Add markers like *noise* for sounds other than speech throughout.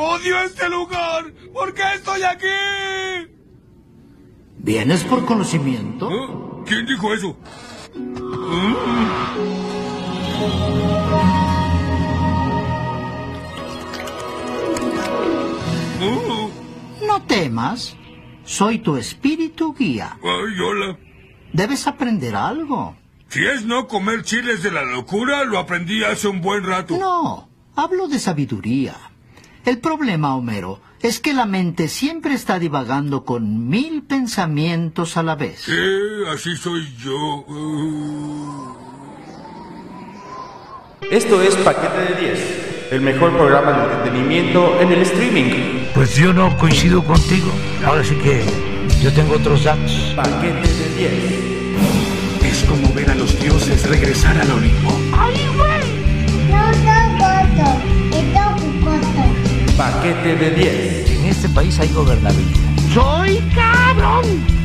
¡Odio este lugar! ¿Por qué estoy aquí? ¿Vienes por conocimiento? ¿Eh? ¿Quién dijo eso? No temas. Soy tu espíritu guía. Ay, hola. Debes aprender algo. Si es no comer chiles de la locura, lo aprendí hace un buen rato. No, hablo de sabiduría. El problema, Homero, es que la mente siempre está divagando con mil pensamientos a la vez. Sí, así soy yo. Esto es Paquete de 10, el mejor programa de entretenimiento en el streaming. Pues yo no coincido contigo. Ahora sí que yo tengo otros datos. Paquete de 10. Es como ver a los dioses regresar al Olimpo. Paquete de 10. En este país hay gobernabilidad.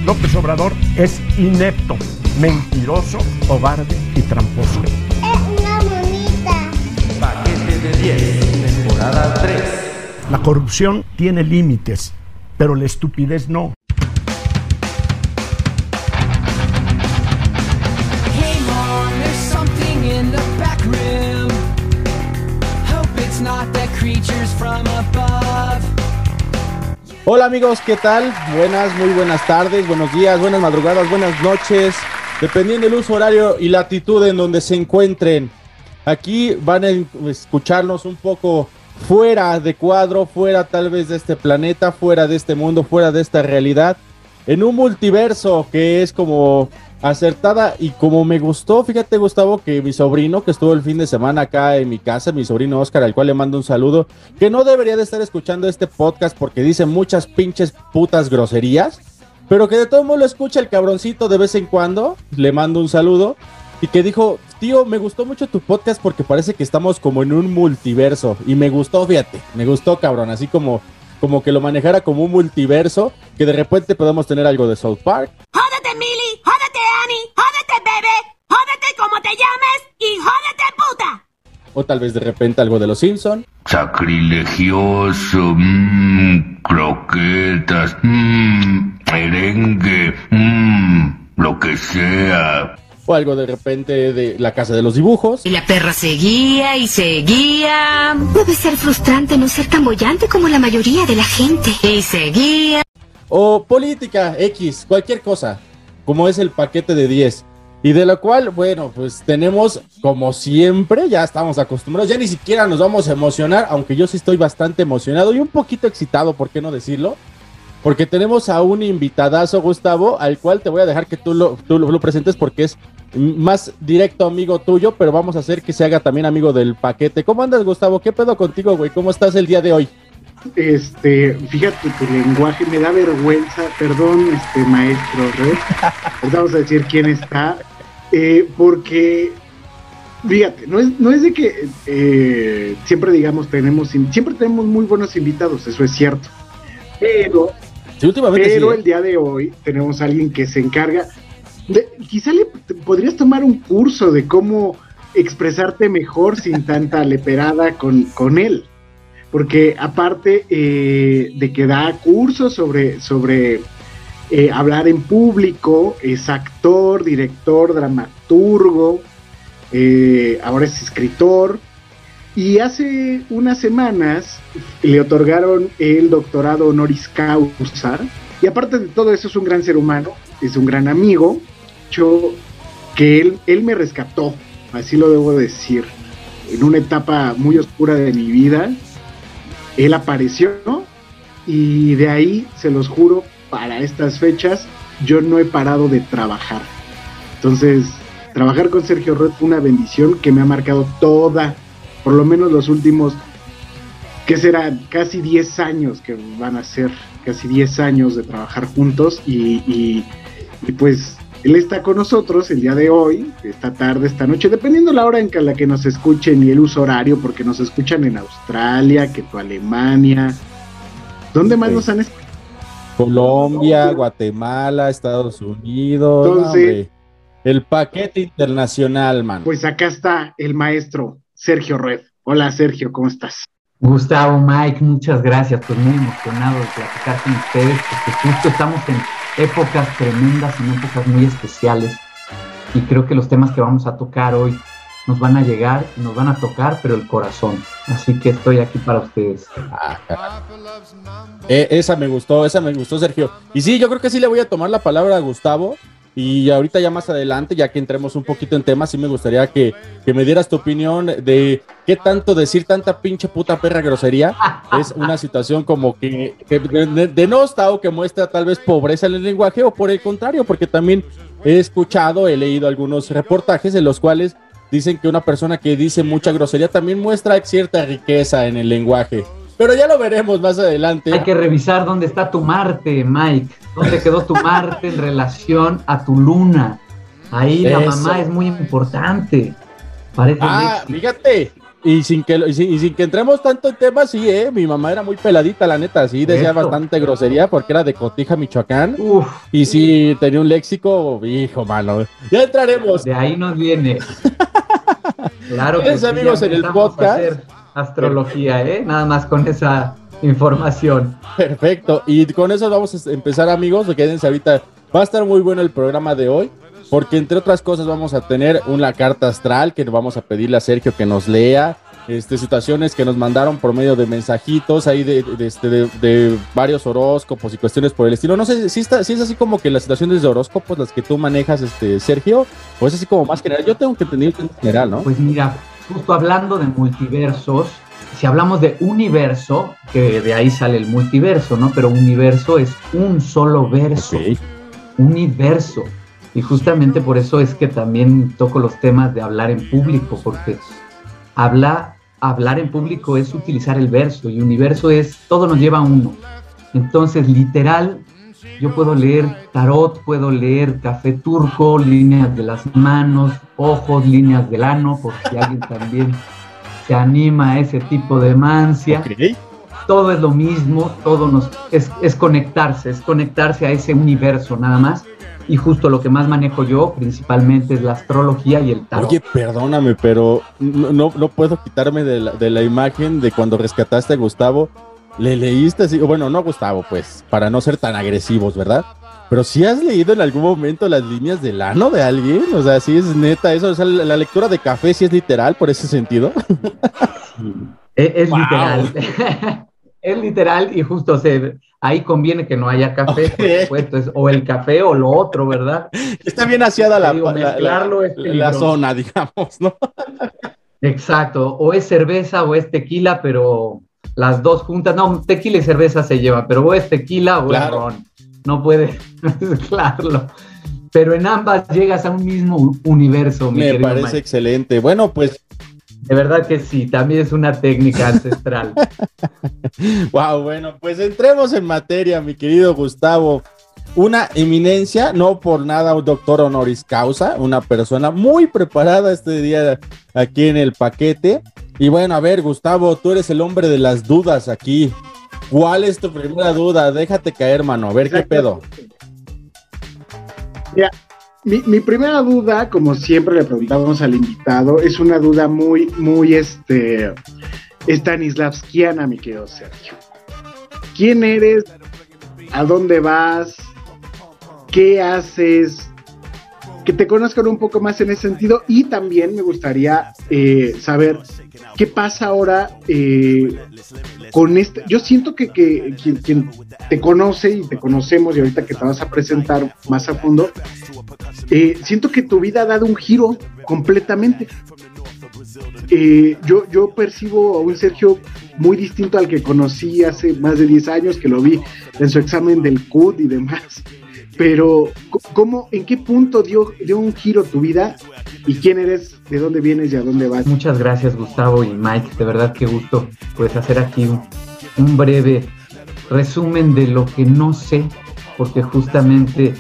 López Obrador es inepto, mentiroso, cobarde y tramposo. Paquete de 10. Temporada 3. La corrupción tiene límites, pero la estupidez no. Hola amigos, ¿qué tal? Buenas, muy buenas tardes, buenos días, buenas madrugadas, buenas noches, dependiendo del uso horario y latitud en donde se encuentren. Aquí van a escucharnos un poco fuera de cuadro, fuera tal vez de este planeta, fuera de este mundo, fuera de esta realidad, en un multiverso que es como acertada y como me gustó, fíjate Gustavo, que mi sobrino que estuvo el fin de semana acá en mi casa, mi sobrino Oscar, al cual le mando un saludo, que no debería de estar escuchando este podcast porque dice muchas pinches putas groserías, pero que de todo modo lo escucha el cabroncito de vez en cuando, le mando un saludo, y que dijo, tío, me gustó mucho tu podcast porque parece que estamos como en un multiverso, y me gustó, fíjate, me gustó cabrón, así como... Como que lo manejara como un multiverso, que de repente podemos tener algo de South Park, puta. o tal vez de repente algo de Los Simpson, Sacrilegioso, mmm, croquetas, mmm, merengue, mmm, lo que sea. o algo de repente de La Casa de los Dibujos, Y la perra seguía y seguía. Debe ser frustrante no ser tan bollante como la mayoría de la gente. Y seguía. o política X, cualquier cosa, como es el paquete de 10. Y de lo cual, bueno, pues tenemos, como siempre, ya estamos acostumbrados, ya ni siquiera nos vamos a emocionar, aunque yo sí estoy bastante emocionado y un poquito excitado, ¿por qué no decirlo? Porque tenemos a un invitadazo, Gustavo, al cual te voy a dejar que tú lo, tú lo, lo presentes porque es más directo amigo tuyo, pero vamos a hacer que se haga también amigo del paquete. ¿Cómo andas, Gustavo? ¿Qué pedo contigo, güey? ¿Cómo estás el día de hoy? Este, fíjate tu lenguaje me da vergüenza, perdón, este maestro. Ahorita *laughs* vamos a decir quién está, eh, porque, fíjate, no es, no es de que eh, siempre digamos tenemos, siempre tenemos muy buenos invitados, eso es cierto, pero, Sí, últimamente pero sí, ¿eh? el día de hoy tenemos a alguien que se encarga, de, quizá le podrías tomar un curso de cómo expresarte mejor sin *laughs* tanta leperada con, con él porque aparte eh, de que da cursos sobre, sobre eh, hablar en público, es actor, director, dramaturgo, eh, ahora es escritor, y hace unas semanas le otorgaron el doctorado honoris causa, y aparte de todo eso es un gran ser humano, es un gran amigo, yo, que él, él me rescató, así lo debo decir, en una etapa muy oscura de mi vida, él apareció y de ahí, se los juro, para estas fechas yo no he parado de trabajar. Entonces, trabajar con Sergio Red fue una bendición que me ha marcado toda, por lo menos los últimos, que serán casi 10 años que van a ser, casi 10 años de trabajar juntos y, y- y pues él está con nosotros el día de hoy, esta tarde, esta noche, dependiendo la hora en la que nos escuchen y el uso horario, porque nos escuchan en Australia, que tu Alemania. ¿Dónde más Sí. nos han escuchado? Colombia, Guatemala, Estados Unidos, no, Entonces- hombre. el paquete internacional, man. Pues acá está el maestro Sergio Red. Hola Sergio, ¿cómo estás? Gustavo, Mike, muchas gracias. Pues muy emocionado de platicar con ustedes, porque justo estamos en épocas tremendas, en épocas muy especiales. Y creo que los temas que vamos a tocar hoy nos van a llegar, nos van a tocar, pero el corazón. Así que estoy aquí para ustedes. *laughs* Eh, esa me gustó, esa me gustó, Sergio. Y sí, yo creo que sí le voy a tomar la palabra a Gustavo. Y ahorita ya más adelante, ya que entremos un poquito en temas, sí me gustaría que, que me dieras tu opinión de qué tanto decir tanta pinche puta perra grosería *laughs* es una situación como que, que de- denosta o que muestra tal vez pobreza en el lenguaje o por el contrario, porque también he escuchado, he leído algunos reportajes en los cuales dicen que una persona que dice mucha grosería también muestra cierta riqueza en el lenguaje. Pero ya lo veremos más adelante. Hay que revisar dónde está tu Marte, Mike. ¿Dónde quedó tu Marte en relación a tu luna? Ahí la mamá es muy importante. Parece Ah, fíjate. Y sin que y sin, y sin que entremos tanto en temas, sí, eh, mi mamá era muy peladita, la neta, sí, decía bastante grosería porque era de Cotija, Michoacán. Uf, Y sí, tenía un léxico, hijo, mano. Ya entraremos. de ahí nos viene. *laughs* Claro que sí, amigos, en el podcast. hacer astrología, ¿eh? Nada más con esa información. Perfecto. Y con eso vamos a empezar, amigos. Quédense ahorita. Va a estar muy bueno el programa de hoy. Porque entre otras cosas vamos a tener una carta astral que vamos a pedirle a Sergio que nos lea. Este, situaciones que nos mandaron por medio de mensajitos ahí de, de, este, de- de varios horóscopos y cuestiones por el estilo. No sé si, está, si es así como que las situaciones de horóscopos las que tú manejas, este, Sergio, o es así como más general. Yo tengo que entender es general, ¿no? Pues mira, justo hablando de multiversos, si hablamos de universo, que de ahí sale el multiverso, ¿no? Pero universo es un solo verso. Universo. Y justamente por eso es que también toco los temas de hablar en público, porque habla, hablar en público es utilizar el verso y universo es todo nos lleva a uno. Entonces, literal, yo puedo leer tarot, puedo leer café turco, líneas de las manos, ojos, líneas del ano, por si alguien también se anima a ese tipo de mancia. Todo es lo mismo, todo nos es, es conectarse, es conectarse a ese universo nada más. Y justo lo que más manejo yo principalmente es la astrología y el tarot. Oye, perdóname, pero no, no, no puedo quitarme de la, de la imagen de cuando rescataste a Gustavo. Le leíste así, bueno, no a Gustavo, pues, para no ser tan agresivos, ¿verdad? Pero si has leído en algún momento las líneas del ano de alguien, o sea, sí es neta eso, o sea, la, la lectura de café sí es literal por ese sentido. *laughs* es es Wow. literal. *laughs* es literal y justo se, ahí conviene que no haya café, por Ok. supuesto, es o el café o lo otro, ¿verdad? Está bien aseada la, digo, la- zona, digamos, ¿no? Exacto, o es cerveza o es tequila, pero las dos juntas, no, tequila y cerveza se llevan, pero o es tequila o Claro. es ron, no puedes *laughs* mezclarlo. Pero en ambas llegas a un mismo universo, mi Me parece Mike. excelente. Bueno, pues, De verdad que sí, también es una técnica ancestral. *laughs* wow, bueno, pues entremos en materia, mi querido Gustavo. Una eminencia, no por nada un doctor honoris causa, una persona muy preparada este día aquí en el paquete. Y bueno, a ver, Gustavo, tú eres el hombre de las dudas aquí. ¿Cuál es tu primera duda? Déjate caer, mano. A ver qué pedo. Mira, mi, mi primera duda, como siempre le preguntamos al invitado, es una duda muy, muy este, stanislavskiana, mi querido Sergio. ¿Quién eres? ¿A dónde vas? ¿Qué haces? Que te conozcan un poco más en ese sentido y también me gustaría eh, saber qué pasa ahora eh, con este. Yo siento que, que quien, quien te conoce y te conocemos y ahorita que te vas a presentar más a fondo, eh, siento que tu vida ha dado un giro completamente. Eh, yo, yo percibo a un Sergio muy distinto al que conocí hace más de 10 años, que lo vi en su examen del CUD y demás. Pero, ¿cómo, ¿en qué punto dio, dio un giro tu vida? ¿Y quién eres? ¿De dónde vienes y a dónde vas? Muchas gracias, Gustavo y Mike. De verdad que gusto pues hacer aquí un, un breve resumen de lo que no sé, porque justamente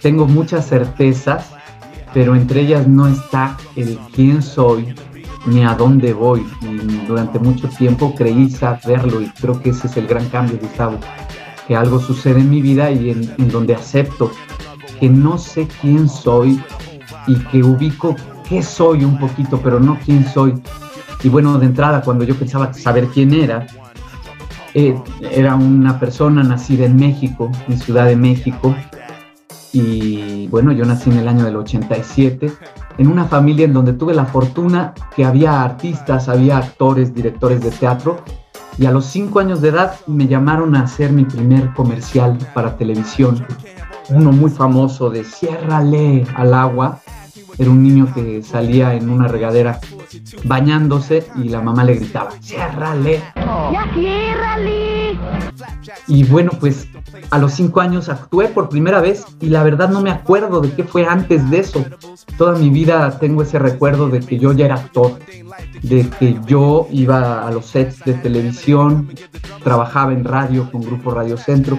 tengo muchas certezas, pero entre ellas no está el quién soy ni a dónde voy. Y durante mucho tiempo creí saberlo y creo que ese es el gran cambio, Gustavo, que algo sucede en mi vida y en, en donde acepto que no sé quién soy y que ubico qué soy un poquito, pero no quién soy. Y bueno, de entrada, cuando yo pensaba saber quién era, eh, era una persona nacida en México, en Ciudad de México. Y bueno, yo nací en el año del 87, en una familia en donde tuve la fortuna que había artistas, había actores, directores de teatro. Y a los cinco años de edad me llamaron a hacer mi primer comercial para televisión. Uno muy famoso de Ciérrale al agua. Era un niño que salía en una regadera bañándose y la mamá le gritaba, ciérrale. ¡Ya ciérrale! Y bueno, pues a los cinco años actué por primera vez y la verdad no me acuerdo de qué fue antes de eso. Toda mi vida tengo ese recuerdo de que yo ya era actor, de que yo iba a los sets de televisión, trabajaba en radio con Grupo Radio Centro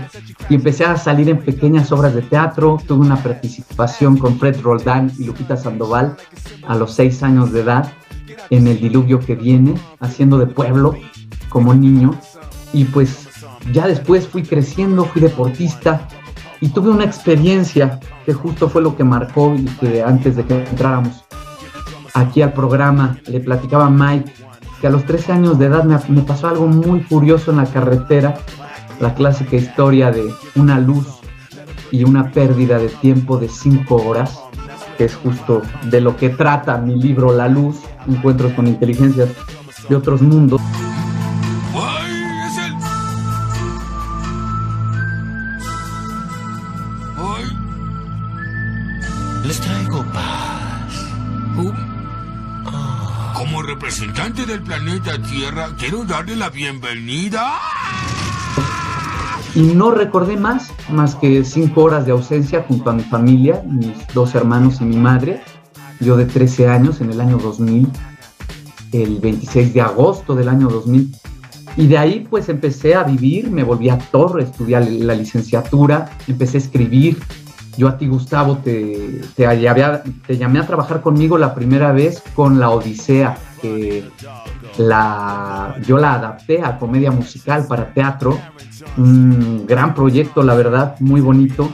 y empecé a salir en pequeñas obras de teatro. Tuve una participación con Fred Roldán y Lupita Sandoval a los seis años de edad en El Diluvio que viene, haciendo de pueblo como niño. Y pues ya después fui creciendo, fui deportista y tuve una experiencia que justo fue lo que marcó y que antes de que entráramos aquí al programa le platicaba a Mike que a los 13 años de edad me, pasó algo muy curioso en la carretera, la clásica historia de una luz y una pérdida de tiempo de 5 horas, que es justo de lo que trata mi libro La Luz, Encuentros con Inteligencias de otros mundos. Representante del planeta Tierra, quiero darle la bienvenida. y no recordé más, más que cinco horas de ausencia junto a mi familia, mis dos hermanos y mi madre, yo de 13 años en el año 2000, el 26 de agosto del año 2000. Y de ahí pues empecé a vivir, me volví actor, estudié la licenciatura, empecé a escribir. Yo a ti, Gustavo, te, te, te llamé a trabajar conmigo la primera vez con La Odisea, que la, yo la adapté a comedia musical para teatro. Un gran proyecto, la verdad, muy bonito.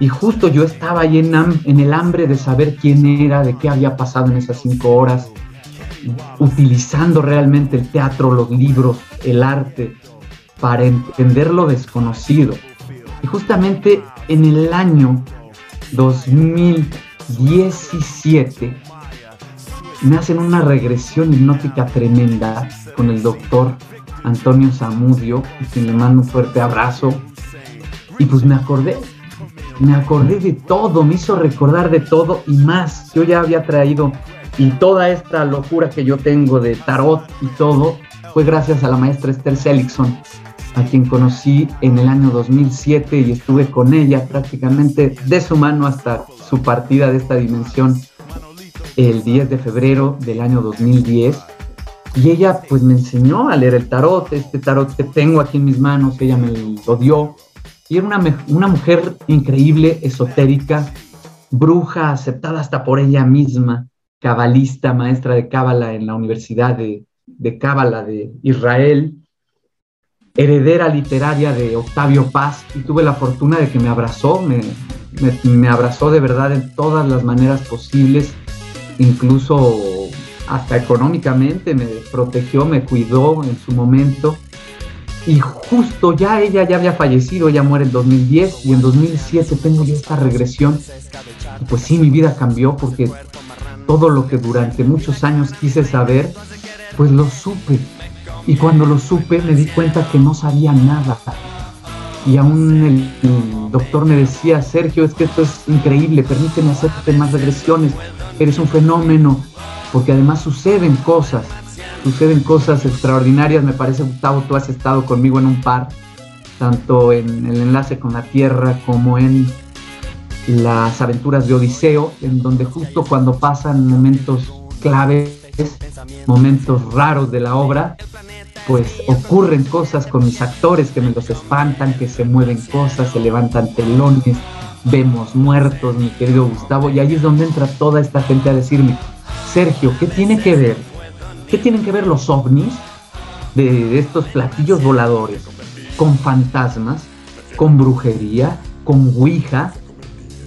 Y justo yo estaba ahí en, el hambre de saber quién era, de qué había pasado en esas cinco horas, utilizando realmente el teatro, los libros, el arte, para entender lo desconocido. Y justamente en el año 2017 me hacen una regresión hipnótica tremenda con el doctor Antonio Zamudio, a quien le mando un fuerte abrazo. Y pues me acordé, me acordé de todo, me hizo recordar de todo y más. Yo ya había traído y toda esta locura que yo tengo de tarot y todo fue gracias a la maestra Esther Seligson, a quien conocí en el año 2007 y estuve con ella prácticamente de su mano hasta su partida de esta dimensión el 10 de febrero del año 2010. Y ella pues me enseñó a leer el tarot, este tarot que tengo aquí en mis manos, ella me lo dio. Y era una, una mujer increíble, esotérica, bruja, aceptada hasta por ella misma, cabalista, maestra de cábala en la Universidad de, de Cábala de Israel, heredera literaria de Octavio Paz, y tuve la fortuna de que me abrazó, me, me, me abrazó de verdad en todas las maneras posibles, incluso hasta económicamente, me protegió, me cuidó en su momento. Y justo ya ella ya había fallecido, ella muere en 2010 y en 2007 tengo yo esta regresión. Pues sí, mi vida cambió porque todo lo que durante muchos años quise saber, pues lo supe. Y cuando lo supe me di cuenta que no sabía nada. Y aún el, el doctor me decía, Sergio, es que esto es increíble, permíteme hacerte más regresiones, eres un fenómeno, porque además suceden cosas, suceden cosas extraordinarias. Me parece, Gustavo, tú has estado conmigo en un par, tanto en el enlace con la Tierra como en las aventuras de Odiseo, en donde justo cuando pasan momentos claves, momentos raros de la obra, pues ocurren cosas con mis actores que me los espantan, que se mueven cosas, se levantan telones, vemos muertos, mi querido Gustavo, y ahí es donde entra toda esta gente a decirme, Sergio, ¿qué tiene que ver? ¿Qué tienen que ver los ovnis de, de estos platillos voladores con fantasmas, con brujería, con Ouija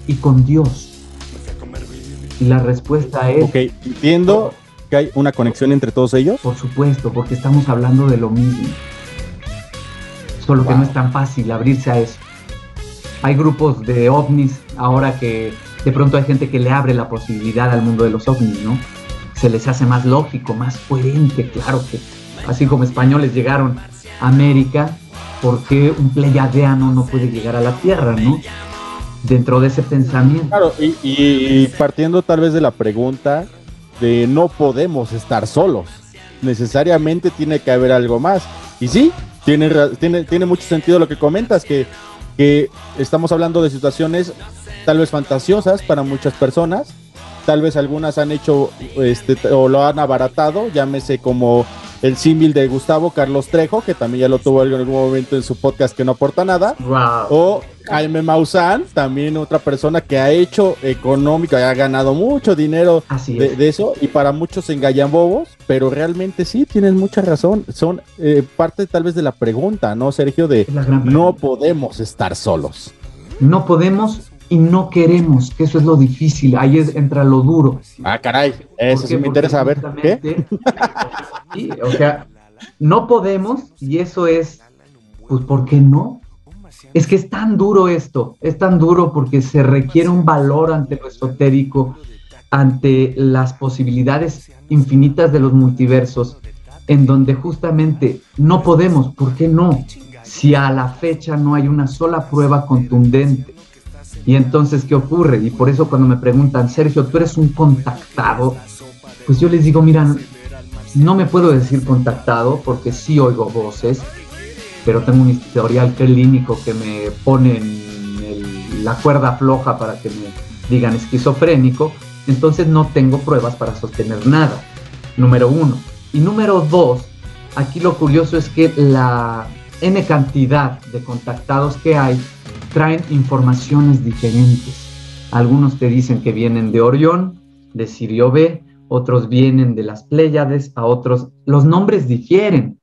y con Dios? Y la respuesta es... Ok, entiendo, que hay una conexión entre todos ellos? Por supuesto, porque estamos hablando de lo mismo. Solo que no es tan fácil abrirse a eso. Hay grupos de ovnis ahora que de pronto hay gente que le abre la posibilidad al mundo de los ovnis, ¿no? Se les hace más lógico, más coherente, claro que así como españoles llegaron a América, ¿por qué un pleiadiano no puede llegar a la Tierra, no? Dentro de ese pensamiento. Claro, y, y partiendo tal vez de la pregunta de no podemos estar solos, necesariamente tiene que haber algo más. Y sí, tiene, tiene, tiene mucho sentido lo que comentas, que, que estamos hablando de situaciones tal vez fantasiosas para muchas personas, tal vez algunas han hecho este, o lo han abaratado, llámese como el símil de Gustavo Carlos Trejo, que también ya lo tuvo en algún momento en su podcast que no aporta nada, o Jaime Maussan, también otra persona que ha hecho económico, ha ganado mucho dinero de, de eso, y para muchos se engallan bobos, pero realmente sí, tienes mucha razón, son eh, parte tal vez de la pregunta, ¿no, Sergio? De no podemos estar solos. No podemos y no queremos, que eso es lo difícil, ahí es, entra lo duro. Ah, caray, eso ¿Por sí me interesa saber. ¿Qué? *laughs* Sí, o sea, no podemos y eso es, pues, ¿por qué no? Es que es tan duro esto, es tan duro porque se requiere un valor ante lo esotérico, ante las posibilidades infinitas de los multiversos, en donde justamente no podemos, ¿por qué no? Si a la fecha no hay una sola prueba contundente. Y entonces, ¿qué ocurre? Y por eso cuando me preguntan, Sergio, tú eres un contactado, pues yo les digo, mira, no me puedo decir contactado porque sí oigo voces, pero tengo un historial clínico que me pone la cuerda floja para que me digan esquizofrénico, entonces no tengo pruebas para sostener nada, número uno. Y número dos, aquí lo curioso es que la N cantidad de contactados que hay traen informaciones diferentes. Algunos te dicen que vienen de Orión, de Sirio B, otros vienen de las Pléyades, a otros los nombres difieren.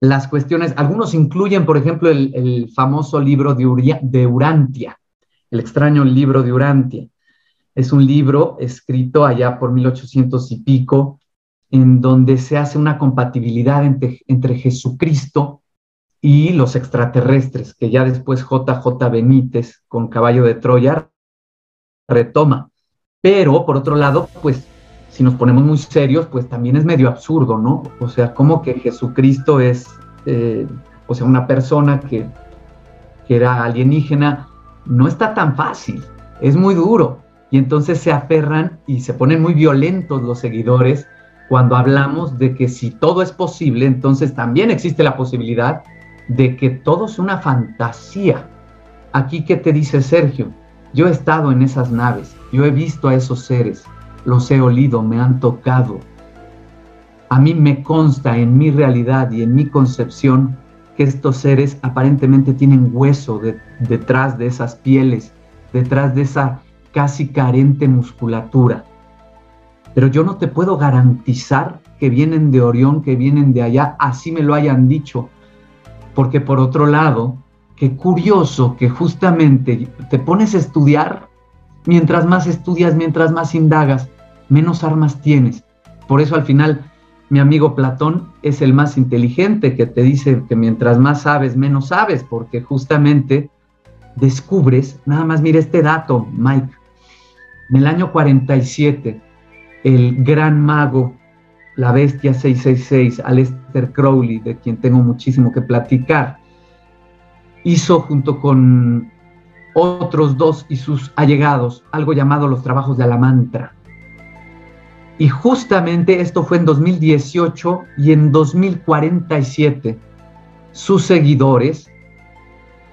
Las cuestiones, algunos incluyen, por ejemplo, el, famoso libro de, de Urantia, el extraño libro de Urantia. Es un libro escrito allá por 1800 y pico, en donde se hace una compatibilidad entre, entre Jesucristo y los extraterrestres, que ya después JJ Benítez con Caballo de Troya retoma. Pero, por otro lado, pues, si nos ponemos muy serios, pues también es medio absurdo, ¿no? O sea, como que Jesucristo es, eh, o sea, una persona que, que era alienígena, no está tan fácil, es muy duro. Y entonces se aferran y se ponen muy violentos los seguidores cuando hablamos de que si todo es posible, entonces también existe la posibilidad de que todo es una fantasía. Aquí, ¿qué te dice Sergio? Yo he estado en esas naves, yo he visto a esos seres, los he olido, me han tocado. A mí me consta en mi realidad y en mi concepción que estos seres aparentemente tienen hueso de- detrás de esas pieles, detrás de esa casi carente musculatura. Pero yo no te puedo garantizar que vienen de Orión, que vienen de allá, así me lo hayan dicho. Porque por otro lado, qué curioso que justamente te pones a estudiar, mientras más estudias, mientras más indagas, menos armas tienes. Por eso al final mi amigo Platón es el más inteligente que te dice que mientras más sabes, menos sabes, porque justamente descubres, nada más mira este dato, Mike, en el año 47, el gran mago, la bestia 666, Aleister Crowley, de quien tengo muchísimo que platicar, hizo junto con otros dos y sus allegados algo llamado los trabajos de Alamantra. Y justamente esto fue en 2018 y en 2047 sus seguidores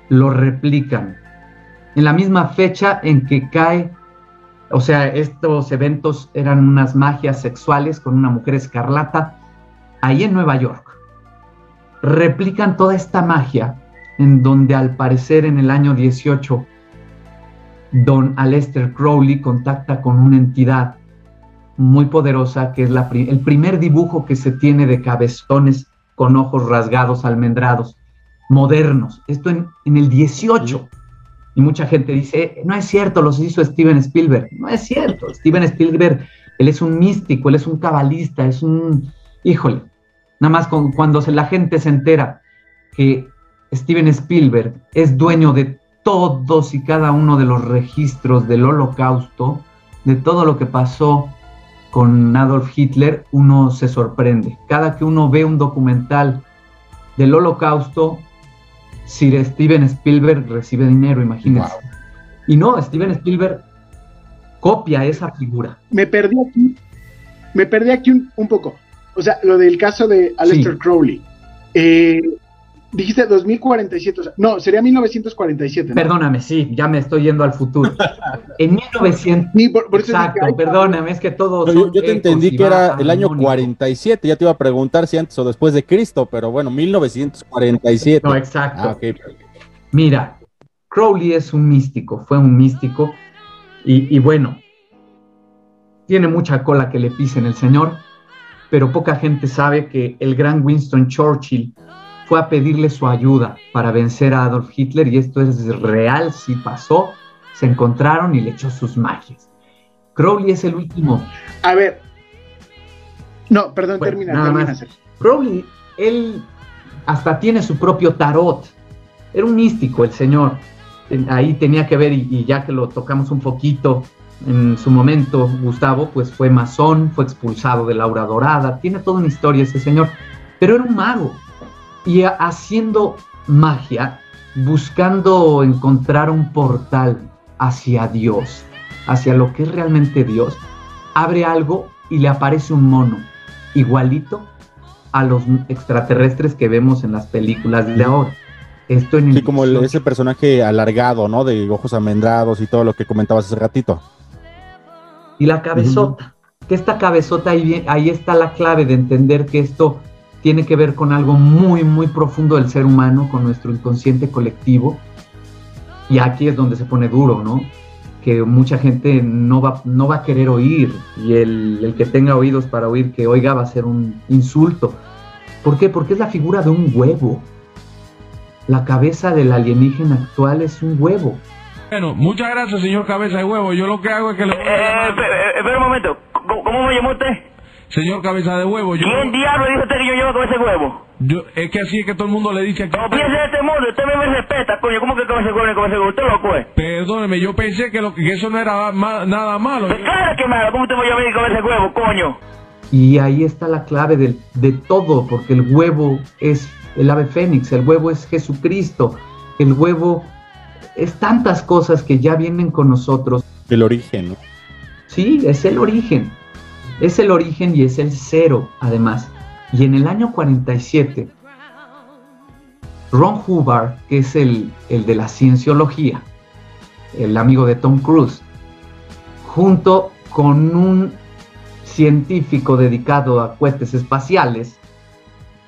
lo replican. En la misma fecha en que cae, o sea, estos eventos eran unas magias sexuales con una mujer escarlata, ahí en Nueva York. Replican toda esta magia en donde al parecer en el año 18 don Aleister Crowley contacta con una entidad muy poderosa que es el primer dibujo que se tiene de cabezones con ojos rasgados, almendrados, modernos. Esto en, en el 18. Y mucha gente dice, no es cierto, los hizo Steven Spielberg. No es cierto, Steven Spielberg Él es un místico, él es un cabalista, es un... Híjole, nada más cuando la gente se entera que Steven Spielberg es dueño de todos y cada uno de los registros del holocausto, de todo lo que pasó con Adolf Hitler, uno se sorprende. Cada que uno ve un documental del holocausto, Sir Steven Spielberg recibe dinero, imagínense. Y no, Steven Spielberg copia esa figura. Me perdí aquí, me perdí aquí un, un poco. O sea, lo del caso de Aleister Crowley. Eh, dijiste 2047, o sea, no, sería 1947. ¿no? Perdóname, sí, ya me estoy yendo al futuro. *laughs* En 1900. Exacto, perdóname, es que todo. No, yo, te entendí y que era el año armónico. 47, ya te iba a preguntar si antes o después de Cristo, pero bueno, 1947. No, exacto. Ah. Mira, Crowley es un místico, fue un místico, y, y bueno, tiene mucha cola que le pisen el señor, pero poca gente sabe que el gran Winston Churchill fue a pedirle su ayuda para vencer a Adolf Hitler, y esto es real, sí pasó, se encontraron y le echó sus magias. Crowley es el último. A ver. No, perdón, Bueno, termina, nada termina, más. Sergio. Crowley, él hasta tiene su propio tarot. Era un místico el señor. Ahí tenía que ver, y, y ya que lo tocamos un poquito en su momento, Gustavo, pues fue masón, fue expulsado de la aura dorada. Tiene toda una historia ese señor. Pero era un mago. Y haciendo magia, buscando encontrar un portal hacia Dios, hacia lo que es realmente Dios, abre algo y le aparece un mono igualito a los extraterrestres que vemos en las películas de ahora. Esto en Sí, como el- ese personaje alargado, ¿no? De ojos amendrados y todo lo que comentabas hace ratito. y la cabezota. Que esta cabezota ahí, ahí está la clave de entender que esto tiene que ver con algo muy, muy profundo del ser humano, con nuestro inconsciente colectivo. Y aquí es donde se pone duro, ¿no? Que mucha gente no va, no va a querer oír y el, el que tenga oídos para oír que oiga va a ser un insulto. ¿Por qué? Porque es la figura de un huevo. La cabeza del alienígena actual es un huevo. Bueno, muchas gracias, señor Cabeza de Huevo. Yo lo que hago es que le llamar- Espera un momento, ¿cómo, cómo me llamó usted? Señor Cabeza de Huevo, yo... ¿Quién diablo dijo usted que yo llevo con ese huevo? yo- es que así es que todo el mundo le dice aquí... No piense de este modo, usted me, me respeta, coño, ¿cómo que con ese huevo con ese huevo? Usted loco es. Perdóneme, yo pensé que, lo, que eso no era ma- nada malo. Pues claro que malo, ¿cómo usted me llama a mí con ese huevo, coño? Y ahí está la clave del- de, todo, porque el huevo es el ave fénix, el huevo es Jesucristo, el huevo es tantas cosas que ya vienen con nosotros. El origen, ¿no? Sí, es el origen, es el origen y es el cero, además. Y en el año 47, Ron Hubbard, que es el, el de la cienciología, el amigo de Tom Cruise, junto con un científico dedicado a cohetes espaciales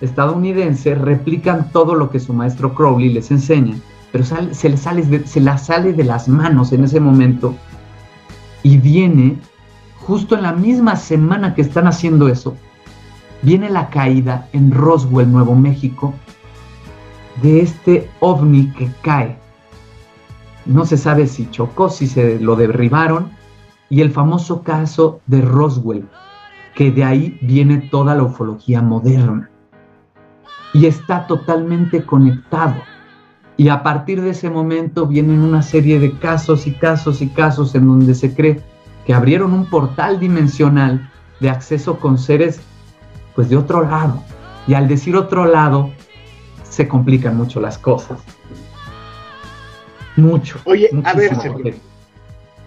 estadounidense, replican todo lo que su maestro Crowley les enseña, pero se, les sale se la sale de las manos en ese momento y viene, justo en la misma semana que están haciendo eso, viene la caída en Roswell, Nuevo México, de este ovni que cae. No se sabe si chocó, si se lo derribaron, y el famoso caso de Roswell, que de ahí viene toda la ufología moderna. Y está totalmente conectado. Y a partir de ese momento vienen una serie de casos y casos y casos en donde se cree que abrieron un portal dimensional de acceso con seres pues de otro lado. Y al decir otro lado, se complican mucho las cosas. Mucho. Oye, a ver. Sergio.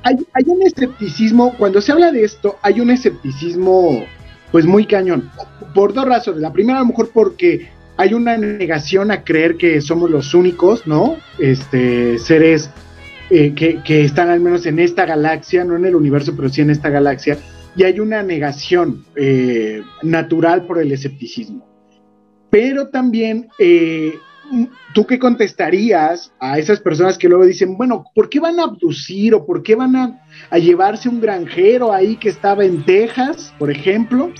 Hay, hay un escepticismo, cuando se habla de esto, hay un escepticismo pues muy cañón, por dos razones. La primera a lo mejor porque hay una negación a creer que somos los únicos, ¿no? Este, seres eh, que, están al menos en esta galaxia, no en el universo, pero sí en esta galaxia, y hay una negación eh, natural por el escepticismo. Pero también, eh, ¿tú qué contestarías a esas personas que luego dicen, bueno, ¿por qué van a abducir o por qué van a, a llevarse un granjero ahí que estaba en Texas, por ejemplo?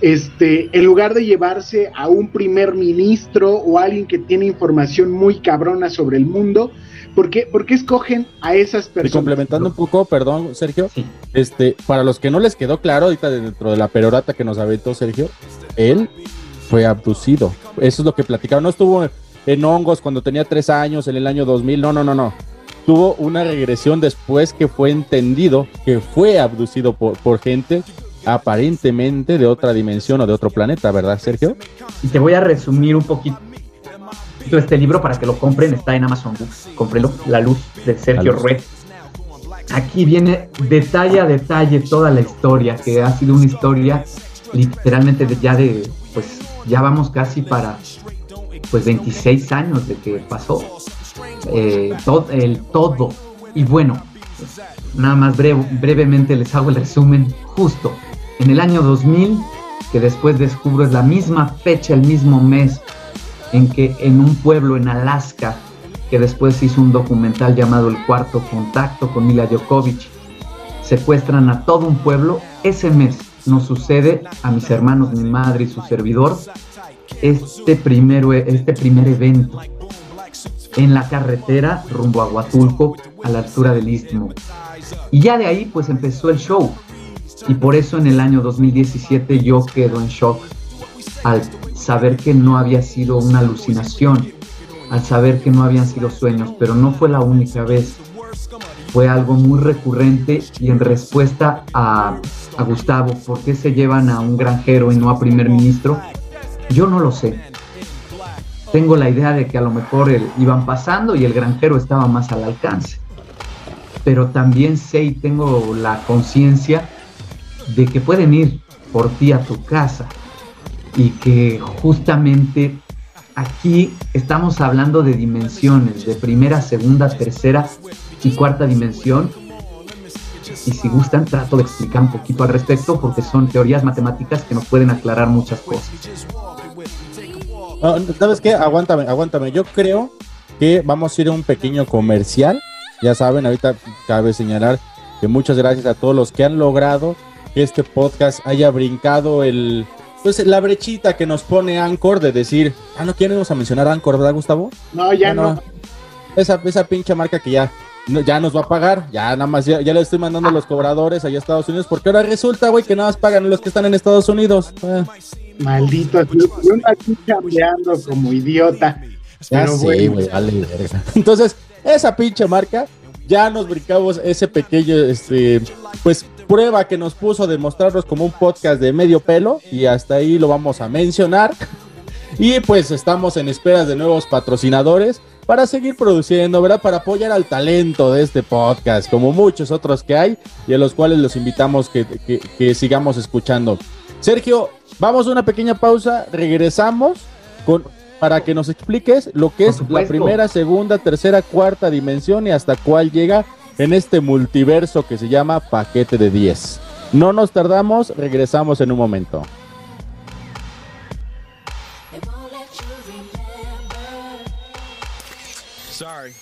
Este, en lugar de llevarse a un primer ministro o alguien que tiene información muy cabrona sobre el mundo, ¿Por qué, por qué escogen a esas Y personas? complementando un poco, perdón, Sergio, este, para los que no les quedó claro ahorita dentro de la perorata que nos aventó Sergio, él fue abducido. Eso es lo que platicaron. No estuvo en hongos cuando tenía tres años, en el año 2000. No, no, no, no. Tuvo una regresión después que fue entendido que fue abducido por, por gente aparentemente de otra dimensión o de otro planeta, ¿verdad, Sergio? Y te voy a resumir un poquito este libro para que lo compren, está en Amazon Books. Cómprenlo, La Luz de Sergio. Rued. Aquí viene detalle a detalle toda la historia, que ha sido una historia literalmente de ya de, pues ya vamos casi para pues 26 años de que pasó. Eh, todo, el todo. Y bueno, nada más breve- brevemente les hago el resumen. Justo en el año 2000, que después descubro es la misma fecha, el mismo mes, en que en un pueblo en Alaska, que después hizo un documental llamado El Cuarto Contacto con Mila Djokovic, secuestran a todo un pueblo. Ese mes nos sucede a mis hermanos, mi madre y su servidor este, primero, este primer evento en la carretera rumbo a Huatulco, a la altura del Istmo. Y ya de ahí pues empezó el show. Y por eso en el año 2017 yo quedo en shock al saber que no había sido una alucinación, al saber que no habían sido sueños, pero no fue la única vez. Fue algo muy recurrente y en respuesta a, Gustavo, ¿por qué se llevan a un granjero y no a primer ministro? Yo no lo sé. Tengo la idea de que a lo mejor iban pasando y el granjero estaba más al alcance. Pero también sé y tengo la conciencia de que pueden ir por ti a tu casa y que justamente aquí estamos hablando de dimensiones, de primera, segunda, tercera y cuarta dimensión. Y si gustan, trato de explicar un poquito al respecto porque son teorías matemáticas que nos pueden aclarar muchas cosas. No, ¿Sabes qué? Aguántame, aguántame. Yo creo que vamos a ir a un pequeño comercial. Ya saben, ahorita cabe señalar que muchas gracias a todos los que han logrado que este podcast haya brincado el pues la brechita que nos pone Anchor de decir, ah, no queremos a mencionar Anchor, ¿verdad, Gustavo? No, ya no. Esa, esa pinche marca que ya, no- ya nos va a pagar, ya nada más, ya, ya le estoy mandando a los cobradores allá a Estados Unidos, porque ahora resulta, güey, que nada más pagan los que están en Estados Unidos. Ah. Maldito, yo yo aquí cambiando como idiota. Ya Pero bueno. güey, vale. *laughs* Entonces, esa pinche marca, ya nos brincamos ese pequeño, este, pues, prueba que nos puso de mostrarnos como un podcast de medio pelo, y hasta ahí lo vamos a mencionar. Y pues estamos en esperas de nuevos patrocinadores para seguir produciendo, ¿verdad? Para apoyar al talento de este podcast, como muchos otros que hay, y a los cuales los invitamos que, que- que sigamos escuchando. Sergio, vamos a una pequeña pausa, regresamos con, para que nos expliques lo que es la primera, segunda, tercera, cuarta dimensión y hasta cuál llega en este multiverso que se llama Paquete de 10. No nos tardamos, regresamos en un momento. Sorry.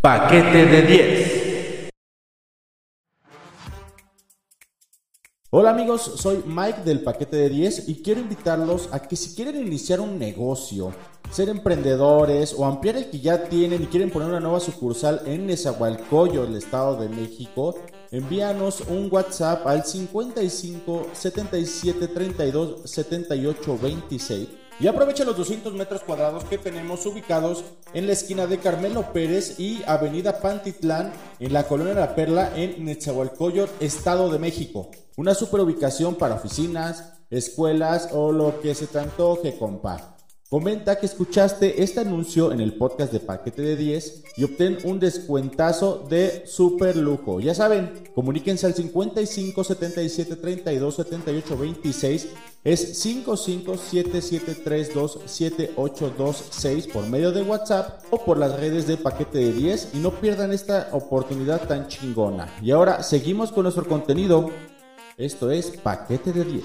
Paquete de 10. Hola amigos, soy Mike del paquete de 10 y quiero invitarlos a que si quieren iniciar un negocio, ser emprendedores o ampliar el que ya tienen y quieren poner una nueva sucursal en Nezahualcóyotl, el Estado de México, envíanos un WhatsApp al 55 77 32 78 26 y aprovecha los 200 metros cuadrados que tenemos ubicados en la esquina de Carmelo Pérez y Avenida Pantitlán en la colonia La Perla en Nezahualcóyotl, Estado de México. Una super ubicación para oficinas, escuelas o lo que se te antoje, compa. Comenta que escuchaste este anuncio en el podcast de Paquete de 10 y obtén un descuentazo de super lujo. Ya saben, comuníquense al 55 77 32 78 26. Es 55 7732 7826 por medio de WhatsApp o por las redes de Paquete de 10 y no pierdan esta oportunidad tan chingona. Y ahora seguimos con nuestro contenido. Esto es Paquete de 10.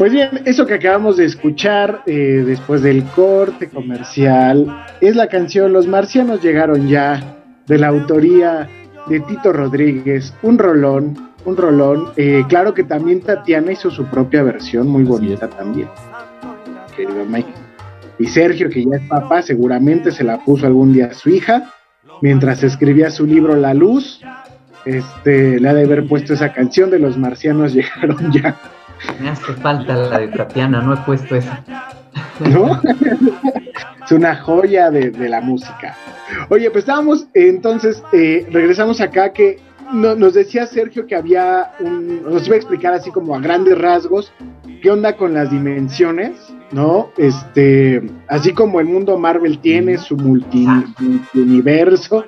Pues bien, eso que acabamos de escuchar eh, después del corte comercial es la canción Los marcianos llegaron ya, de la autoría de Tito Rodríguez, un rolón, un rolón. Eh, claro que también Tatiana hizo su propia versión, muy bonita también, querido Mike. Y Sergio, que ya es papá, seguramente se la puso algún día a su hija, mientras escribía su libro La Luz, este, le ha de haber puesto esa canción de Los marcianos llegaron ya. Me hace falta la de Tatiana, no he puesto esa. ¿no? *laughs* es una joya de, de la música. Oye, pues estábamos, entonces, eh, regresamos acá que no- nos decía Sergio que había un, nos iba a explicar así como a grandes rasgos qué onda con las dimensiones, ¿no? Este, así como el mundo Marvel tiene su multi, multiuniverso,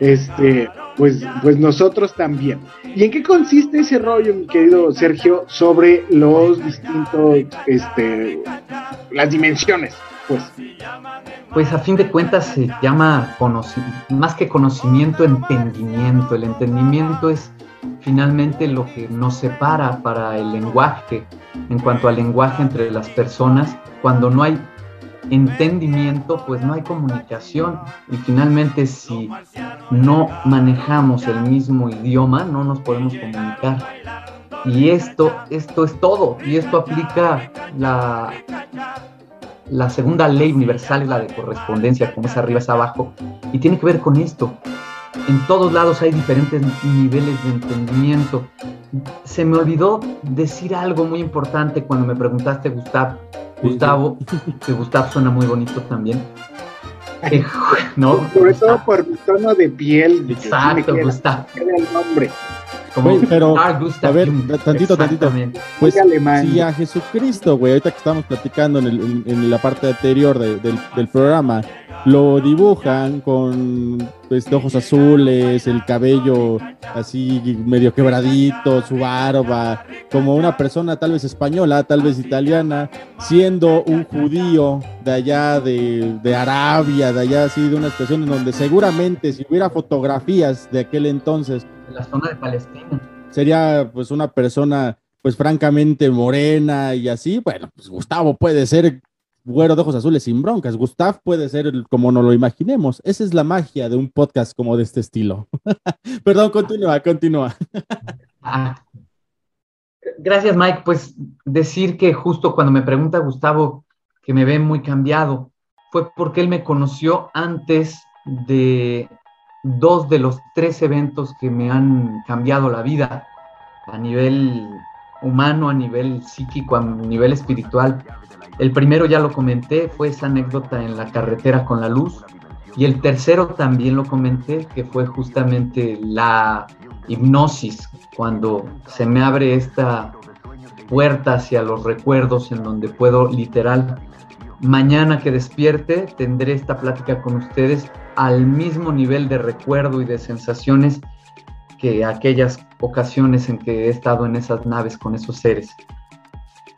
este, pues, pues nosotros también. ¿Y en qué consiste ese rollo, mi querido Sergio, sobre los distintos, este, las dimensiones? Pues, Pues a fin de cuentas se llama más que conocimiento, entendimiento. El entendimiento es finalmente lo que nos separa para el lenguaje, en cuanto al lenguaje entre las personas. Cuando no hay entendimiento, pues no hay comunicación. Y finalmente si no manejamos el mismo idioma, no nos podemos comunicar. Y esto, esto es todo. Y esto aplica la, la segunda ley universal es la de correspondencia, como es arriba es abajo, y tiene que ver con esto. En todos lados hay diferentes niveles de entendimiento. Se me olvidó decir algo muy importante cuando me preguntaste, Gustav, Gustavo, que Gustav suena muy bonito también. Eh, *laughs* no, sobre todo por mi tono de piel. Exacto, queda- Gustav. queda el nombre. Como pero, Gustav a ver, tantito, tantito. Pues si a Jesucristo, güey, ahorita que estamos platicando en, el- en- en la parte anterior de- del, del programa, lo dibujan con pues, ojos azules, el cabello así medio quebradito, su barba, como una persona tal vez española, tal vez italiana, siendo un judío de allá de, de Arabia, de allá así, de una estación en donde seguramente si hubiera fotografías de aquel entonces, En la zona de Palestina. sería pues una persona pues francamente morena y así, bueno, pues Gustavo puede ser güero de ojos azules sin broncas, Gustav puede ser como nos lo imaginemos, esa es la magia de un podcast como de este estilo. *laughs* Perdón, continúa, continúa. Ah, Gracias, Mike. Pues decir que justo cuando me pregunta Gustavo que me ve muy cambiado, fue porque él me conoció antes de dos de los tres eventos que me han cambiado la vida a nivel humano, a nivel psíquico, a nivel espiritual. El primero ya lo comenté, fue esa anécdota en la carretera con la luz. Y el tercero también lo comenté, que fue justamente la hipnosis, cuando se me abre esta puerta hacia los recuerdos en donde puedo literal, mañana que despierte, tendré esta plática con ustedes al mismo nivel de recuerdo y de sensaciones que aquellas ocasiones en que he estado en esas naves con esos seres,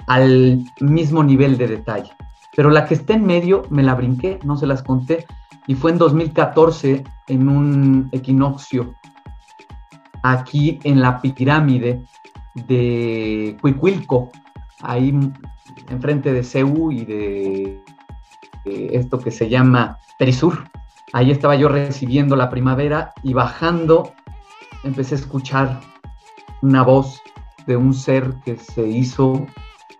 al mismo nivel de detalle. Pero la que está en medio me la brinqué, no se las conté, y fue en 2014 en un equinoccio aquí en la pirámide de Cuicuilco, ahí enfrente de CEU y de, de esto que se llama Perisur. Ahí estaba yo recibiendo la primavera y bajando empecé a escuchar una voz de un ser que se hizo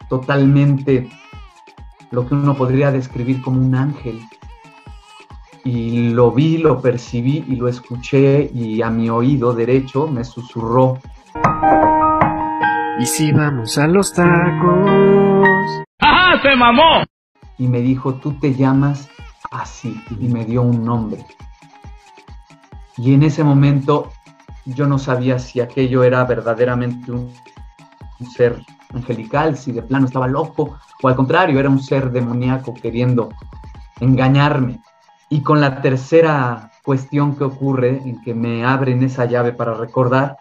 totalmente lo que uno podría describir como un ángel. Y lo vi, lo percibí y lo escuché y a mi oído derecho me susurró. ¿Y si vamos a los tacos? Y me dijo, tú te llamas así. Y me dio un nombre. Y en ese momento yo no sabía si aquello era verdaderamente un, un ser angelical, si de plano estaba loco, o al contrario, era un ser demoníaco queriendo engañarme. Y con la tercera cuestión que ocurre, en que me abren esa llave para recordar,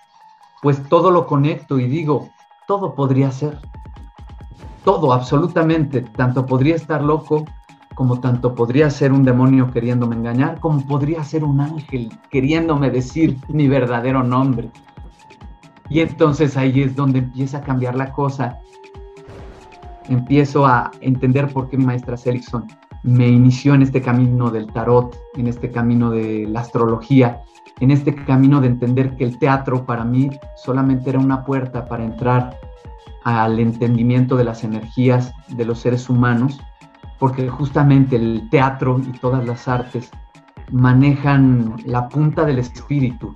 pues todo lo conecto y digo, todo podría ser. Todo, absolutamente. Tanto podría estar loco como tanto podría ser un demonio queriéndome engañar, como podría ser un ángel queriéndome decir *laughs* mi verdadero nombre. Y entonces ahí es donde empieza a cambiar la cosa. Empiezo a entender por qué maestra Seligson me inició en este camino del tarot, en este camino de la astrología, en este camino de entender que el teatro para mí solamente era una puerta para entrar al entendimiento de las energías de los seres humanos, porque justamente el teatro y todas las artes manejan la punta del espíritu.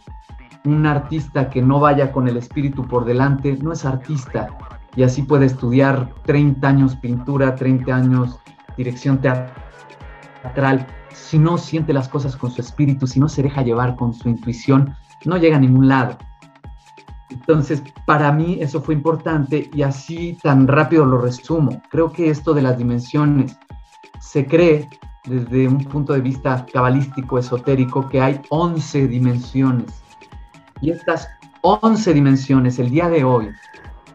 Un artista que no vaya con el espíritu por delante no es artista y así puede estudiar 30 años pintura, 30 años dirección teatral. Si no siente las cosas con su espíritu, si no se deja llevar con su intuición, no llega a ningún lado. Entonces, para mí eso fue importante y así tan rápido lo resumo. Creo que esto de las dimensiones se cree desde un punto de vista cabalístico, esotérico, que hay 11 dimensiones. Y estas 11 dimensiones, el día de hoy,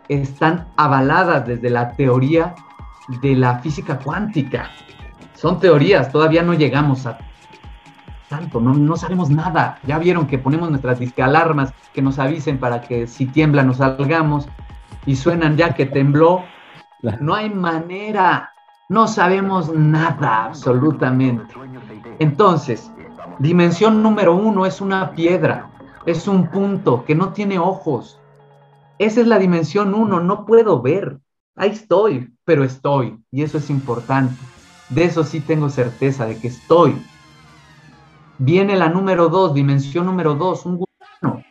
están avaladas desde la teoría de la física cuántica. Son teorías, todavía no llegamos a tanto, no, no sabemos nada. Ya vieron que ponemos nuestras disque alarmas que nos avisen para que si tiembla nos salgamos y suenan ya que tembló. No hay manera, no sabemos nada absolutamente. Entonces, dimensión número uno es una piedra, es un punto que no tiene ojos. Esa es la dimensión uno, no puedo ver. Ahí estoy, pero estoy, y eso es importante. De eso sí tengo certeza, de que estoy. Viene la número dos, dimensión número dos, un gusano.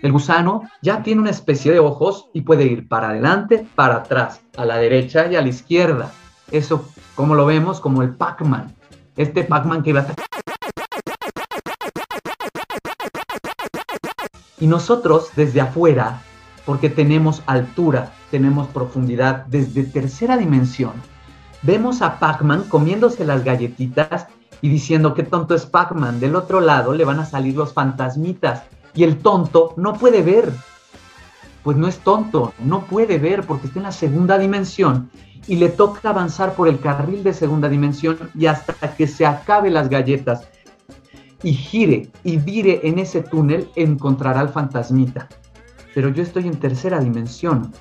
El gusano ya tiene una especie de ojos y puede ir para adelante, para atrás, a la derecha y a la izquierda. Eso, como lo vemos, como el Pac-Man. Este Pac-Man que va a... Y nosotros desde afuera, porque tenemos altura, tenemos profundidad, desde tercera dimensión, vemos a Pac-Man comiéndose las galletitas y diciendo que tonto es Pac-Man. Del otro lado le van a salir los fantasmitas y el tonto no puede ver. Pues no es tonto, no puede ver porque está en la segunda dimensión y le toca avanzar por el carril de segunda dimensión y hasta que se acabe las galletas y gire y vire en ese túnel encontrará al fantasmita. Pero yo estoy en tercera dimensión.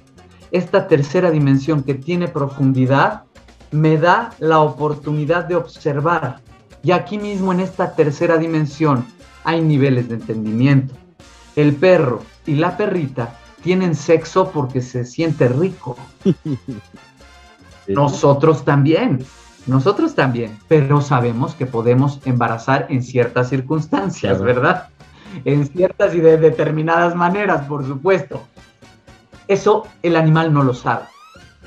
Esta tercera dimensión que tiene profundidad me da la oportunidad de observar. Y aquí mismo en esta tercera dimensión hay niveles de entendimiento. El perro y la perrita tienen sexo porque se siente rico. *laughs* Nosotros también, nosotros también, pero sabemos que podemos embarazar en ciertas circunstancias. ¿verdad? En ciertas y de determinadas maneras, por supuesto. Eso el animal no lo sabe,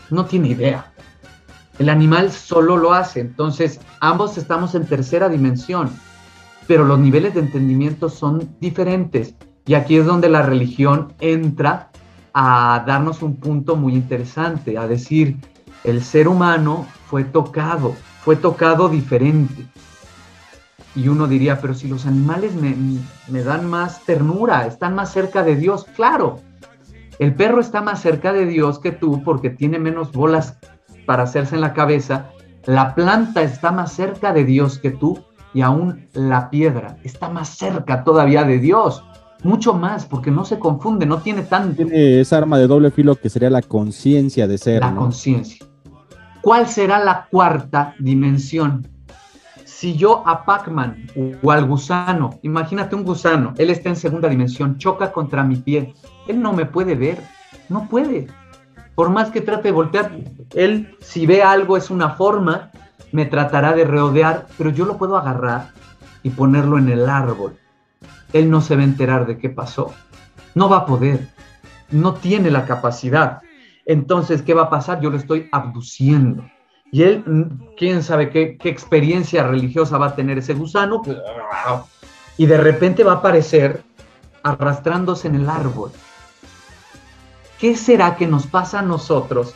no tiene idea. El animal solo lo hace, entonces ambos estamos en tercera dimensión, pero los niveles de entendimiento son diferentes. Y aquí es donde la religión entra a darnos un punto muy interesante, a decir, el ser humano fue tocado, fue tocado diferente. Y uno diría, pero si los animales me, me dan más ternura, están más cerca de Dios, claro. El perro está más cerca de Dios que tú porque tiene menos bolas para hacerse en la cabeza. La planta está más cerca de Dios que tú y aún la piedra está más cerca todavía de Dios. Mucho más porque no se confunde, no tiene tan... Tiene esa arma de doble filo que sería la conciencia de ser. La ¿no? conciencia. ¿Cuál será la cuarta dimensión? Si yo a Pac-Man o al gusano, imagínate un gusano, él está en segunda dimensión, choca contra mi pie, él no me puede ver, no puede. Por más que trate de voltear, él si ve algo es una forma, me tratará de rodear, pero yo lo puedo agarrar y ponerlo en el árbol. Él no se va a enterar de qué pasó. No va a poder. No tiene la capacidad. Entonces, ¿qué va a pasar? Yo lo estoy abduciendo. Y él, quién sabe qué, qué experiencia religiosa va a tener ese gusano. Y de repente va a aparecer arrastrándose en el árbol. ¿Qué será que nos pasa a nosotros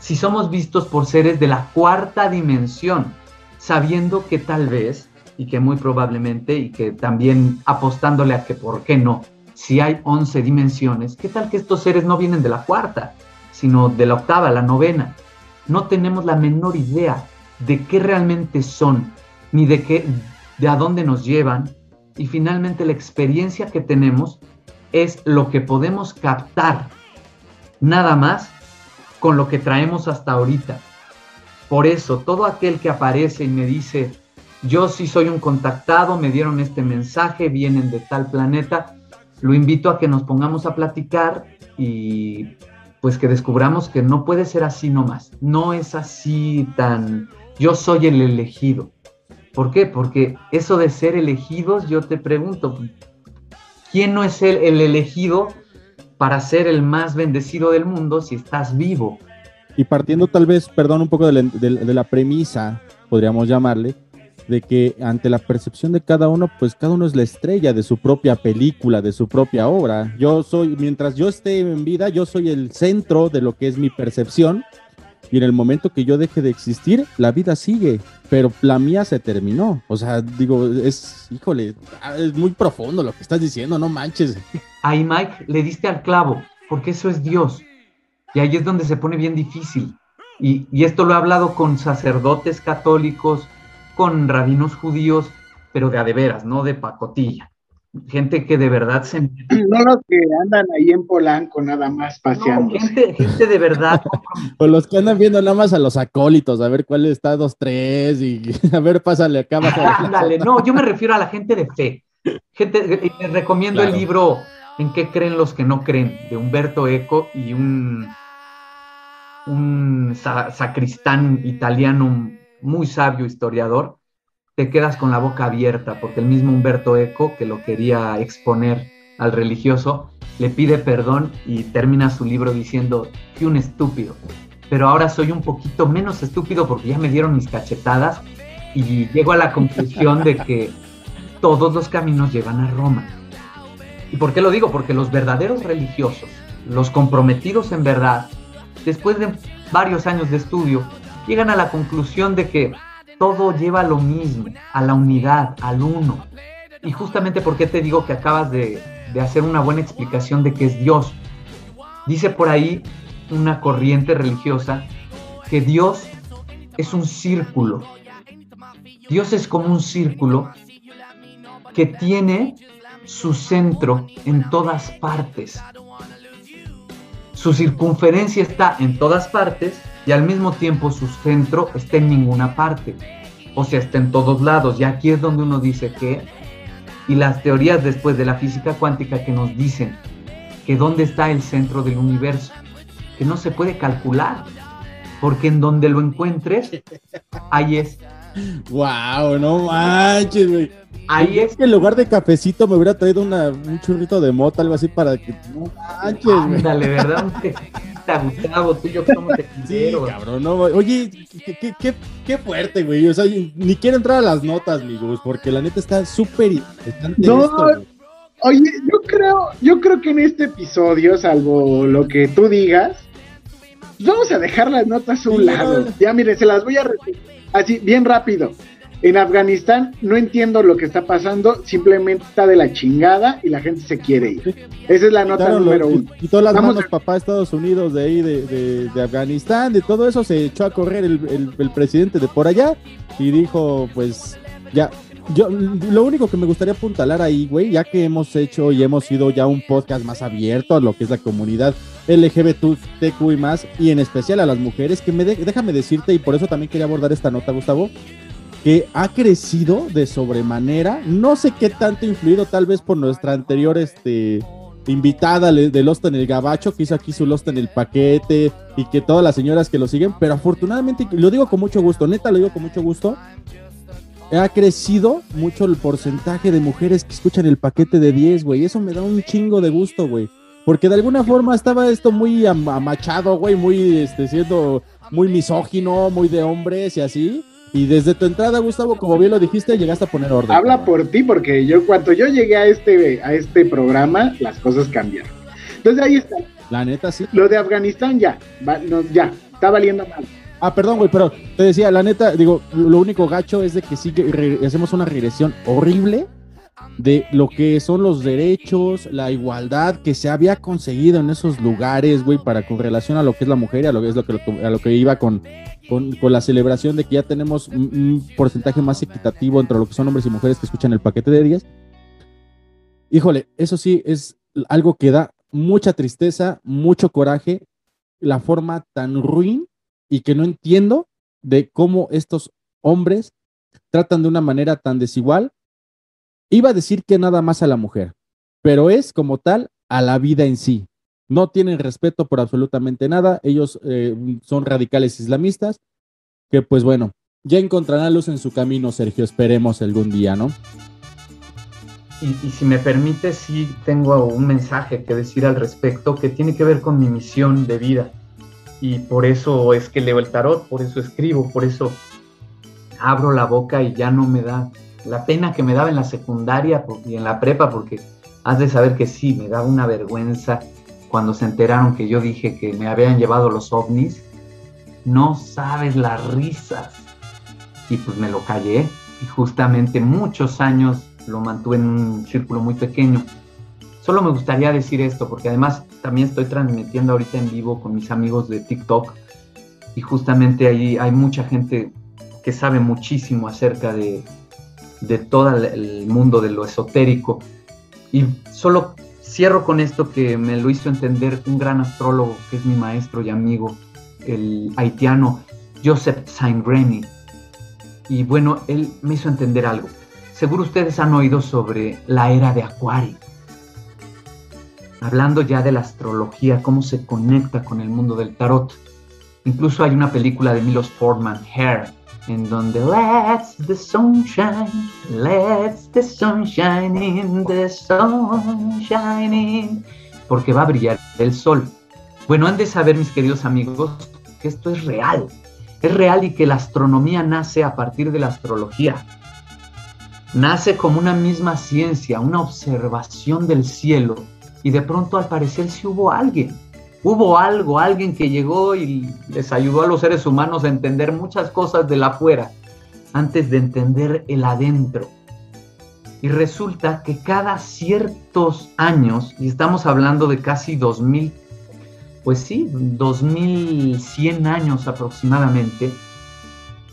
si somos vistos por seres de la cuarta dimensión, sabiendo que tal vez, y que muy probablemente, y que también apostándole a que por qué no, si hay 11 dimensiones, ¿qué tal que estos seres no vienen de la cuarta, sino de la octava, la novena? No tenemos la menor idea. de qué realmente son, ni de qué, de a dónde nos llevan, y finalmente la experiencia que tenemos es lo que podemos captar nada más con lo que traemos hasta ahorita. Por eso, todo aquel que aparece y me dice, yo sí soy un contactado, me dieron este mensaje, vienen de tal planeta, lo invito a que nos pongamos a platicar y pues que descubramos que no puede ser así nomás, no es así tan, yo soy el elegido. ¿Por qué? Porque eso de ser elegidos, yo te pregunto, ¿quién no es el, el elegido para ser el más bendecido del mundo si estás vivo? Y partiendo tal vez, perdón, un poco de la, premisa, podríamos llamarle, de que ante la percepción de cada uno, pues cada uno es la estrella de su propia película, de su propia obra. Yo soy, mientras yo esté en vida, yo soy el centro de lo que es mi percepción. Y en el momento que yo deje de existir, la vida sigue, pero la mía se terminó. O sea, digo, es, híjole, es muy profundo lo que estás diciendo, no manches. Ahí, Mike, le diste al clavo, porque eso es Dios. Y ahí es donde se pone bien difícil. Y, y esto lo he hablado con sacerdotes católicos, con rabinos judíos, pero de a de veras, no de pacotilla. Gente que de verdad se... *clears throat* No los que andan ahí en Polanco nada más paseando. gente, gente de verdad. O los que andan viendo nada más a los acólitos, a ver cuál está dos, tres, y *laughs* a ver, pásale acá. Ándale, no, yo me refiero a la gente de fe. Gente, y les recomiendo Claro. el libro ¿En qué creen los que no creen? de Humberto Eco y un, un sa- sacristán italiano muy sabio historiador. Te quedas con la boca abierta porque el mismo Humberto Eco, que lo quería exponer al religioso, le pide perdón y termina su libro diciendo, fui un estúpido, pero ahora soy un poquito menos estúpido porque ya me dieron mis cachetadas y llego a la conclusión de que todos los caminos llevan a Roma. ¿Y por qué lo digo? Porque los verdaderos religiosos, los comprometidos en verdad, después de varios años de estudio, llegan a la conclusión de que todo lleva a lo mismo, a la unidad, al uno. Y justamente porque te digo que acabas de, de hacer una buena explicación de qué es Dios. Dice por ahí una corriente religiosa que Dios es un círculo. Dios es como un círculo que tiene su centro en todas partes. Su circunferencia está en todas partes y al mismo tiempo su centro está en ninguna parte. O sea, está en todos lados. Y aquí es donde uno dice que, y las teorías después de la física cuántica que nos dicen que dónde está el centro del universo, que no se puede calcular, porque en donde lo encuentres, ahí es. Wow, no manches, güey. Ahí es que en lugar de cafecito me hubiera traído una, un churrito de mota, algo así para que no manches, güey. Ándale, ¿verdad? Gustavo, tú y yo que somos Sí, tequileros. cabrón, no. Oye, qué, qué- qué- qué fuerte, güey. O sea, ni quiero entrar a las notas, amigos, porque la neta está súper interesante No, esto, güey. Oye, yo creo, yo creo que en este episodio, salvo lo que tú digas, vamos a dejar las notas a un Sí, lado. no. Ya mire, se las voy a repetir así, bien rápido. En Afganistán no entiendo lo que está pasando, simplemente está de la chingada y la gente se quiere ir. Esa es la nota Quitaron número los- uno. Quitó las Vamos manos papá Estados Unidos de ahí, de, de- de Afganistán, de todo eso, se echó a correr el, el- el presidente de por allá y dijo, pues, ya, yo, lo único que me gustaría apuntalar ahí, güey, ya que hemos hecho y hemos sido ya un podcast más abierto a lo que es la comunidad LGBTQ y más, y en especial a las mujeres, que me déjame decirte, y por eso también quería abordar esta nota, Gustavo, que ha crecido de sobremanera. No sé qué tanto influido, tal vez por nuestra anterior este, invitada de Lost en el Gabacho, que hizo aquí su Lost en el paquete y que todas las señoras que lo siguen, pero afortunadamente, lo digo con mucho gusto, neta lo digo con mucho gusto. Ha crecido mucho el porcentaje de mujeres que escuchan el paquete de 10, güey. Eso me da un chingo de gusto, güey. Porque de alguna forma estaba esto muy am- amachado, güey, muy este, siendo muy misógino, muy de hombres y así. Y desde tu entrada, Gustavo, como bien lo dijiste, llegaste a poner orden. Habla por ti, porque yo cuando yo llegué a este, a este programa, las cosas cambiaron. Entonces ahí está. La neta, sí. Lo de Afganistán ya, va- no, ya, está valiendo mal. Ah, perdón, güey, pero te decía, la neta, digo, lo único gacho es de que sí que hacemos una regresión horrible de lo que son los derechos, la igualdad que se había conseguido en esos lugares, güey, para con relación a lo que es la mujer y a lo que es lo que, a lo que iba con, con, con la celebración de que ya tenemos un, un porcentaje más equitativo entre lo que son hombres y mujeres que escuchan el paquete de 10. Híjole, eso sí es algo que da mucha tristeza, mucho coraje, la forma tan ruin y que no entiendo de cómo estos hombres tratan de una manera tan desigual. Iba a decir que nada más a la mujer, pero es como tal a la vida en sí. No tienen respeto por absolutamente nada. Ellos eh, son radicales islamistas que pues bueno, ya encontrarán luz en su camino, Sergio. Esperemos algún día, ¿no? Y, y, si me permite, sí tengo un mensaje que decir al respecto que tiene que ver con mi misión de vida. Y por eso es que leo el tarot, por eso escribo, por eso abro la boca y ya no me da la pena que me daba en la secundaria y en la prepa, porque has de saber que sí, me daba una vergüenza cuando se enteraron que yo dije que me habían llevado los ovnis. No sabes las risas. Y pues me lo callé y justamente muchos años lo mantuve en un círculo muy pequeño. Solo me gustaría decir esto, porque además también estoy transmitiendo ahorita en vivo con mis amigos de TikTok y justamente ahí hay mucha gente que sabe muchísimo acerca de, de todo el mundo de lo esotérico. Y solo cierro con esto que me lo hizo entender un gran astrólogo que es mi maestro y amigo, el haitiano Joseph Saint-Remy. Y bueno, él me hizo entender algo. Seguro ustedes han oído sobre la era de Acuario. Hablando ya de la astrología, cómo se conecta con el mundo del tarot. Incluso hay una película de Milos Forman, Hair, en donde Let's the sunshine, let's the sunshine in the sunshine, porque va a brillar el sol. Bueno, han de saber, mis queridos amigos, que esto es real. Es real y que la astronomía nace a partir de la astrología. Nace como una misma ciencia, una observación del cielo. Y de pronto al parecer sí hubo alguien. Hubo algo, alguien que llegó y les ayudó a los seres humanos a entender muchas cosas del afuera antes de entender el adentro. Y resulta que cada ciertos años, y estamos hablando de casi 2000, pues sí, 2100 años aproximadamente,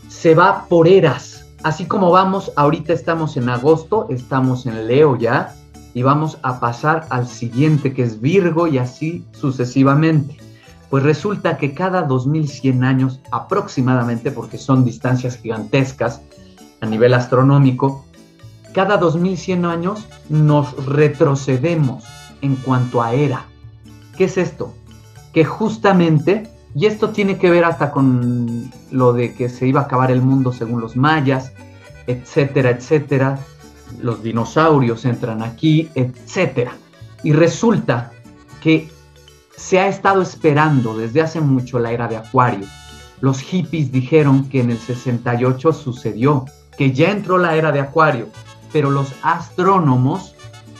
se va por eras. Así como vamos, ahorita estamos en agosto, estamos en Leo ya, y vamos a pasar al siguiente que es Virgo y así sucesivamente. Pues resulta que cada 2100 años aproximadamente, porque son distancias gigantescas a nivel astronómico, cada 2100 años nos retrocedemos en cuanto a era. ¿Qué es esto? Que justamente, y esto tiene que ver hasta con lo de que se iba a acabar el mundo según los mayas, etcétera, etcétera, los dinosaurios entran aquí, etc. Y resulta que se ha estado esperando desde hace mucho la era de Acuario. Los hippies dijeron que en el 68 sucedió, que ya entró la era de Acuario, pero los astrónomos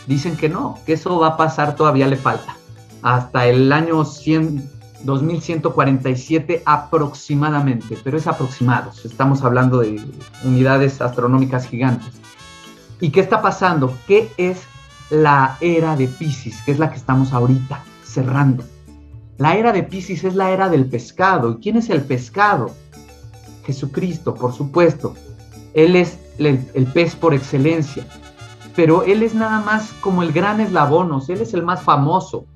dicen que no, que eso va a pasar, todavía le falta. Hasta el año 100, 2147 aproximadamente, pero es aproximados, estamos hablando de unidades astronómicas gigantes. ¿Y qué está pasando? ¿Qué es la era de Pisces? Que es la que estamos ahorita cerrando. La era de Pisces es la era del pescado. ¿Y quién es el pescado? Jesucristo, por supuesto. Él es el, el pez por excelencia. Pero Él es nada más como el gran eslabón, o sea, Él es el más famoso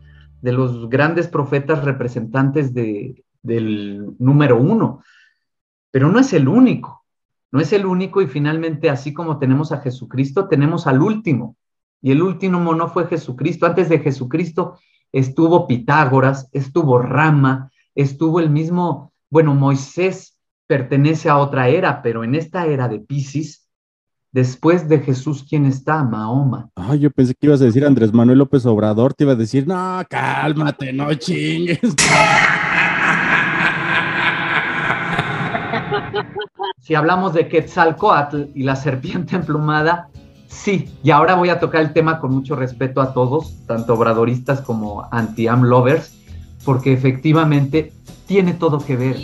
de los grandes profetas representantes de, del número uno. Pero no es el único no es el único y finalmente, así como tenemos a Jesucristo, tenemos al último. Y el último no fue Jesucristo. Antes de Jesucristo estuvo Pitágoras, estuvo Rama, estuvo el mismo, bueno, Moisés pertenece a otra era, pero en esta era de Pisces, después de Jesús, ¿quién está? Mahoma. Ay, yo pensé que ibas a decir Andrés Manuel López Obrador, te iba a decir, no, cálmate, no chingues. *laughs* si hablamos de Quetzalcoatl y la serpiente emplumada, sí, y ahora voy a tocar el tema con mucho respeto a todos, tanto obradoristas como anti-am lovers, porque efectivamente tiene todo que ver.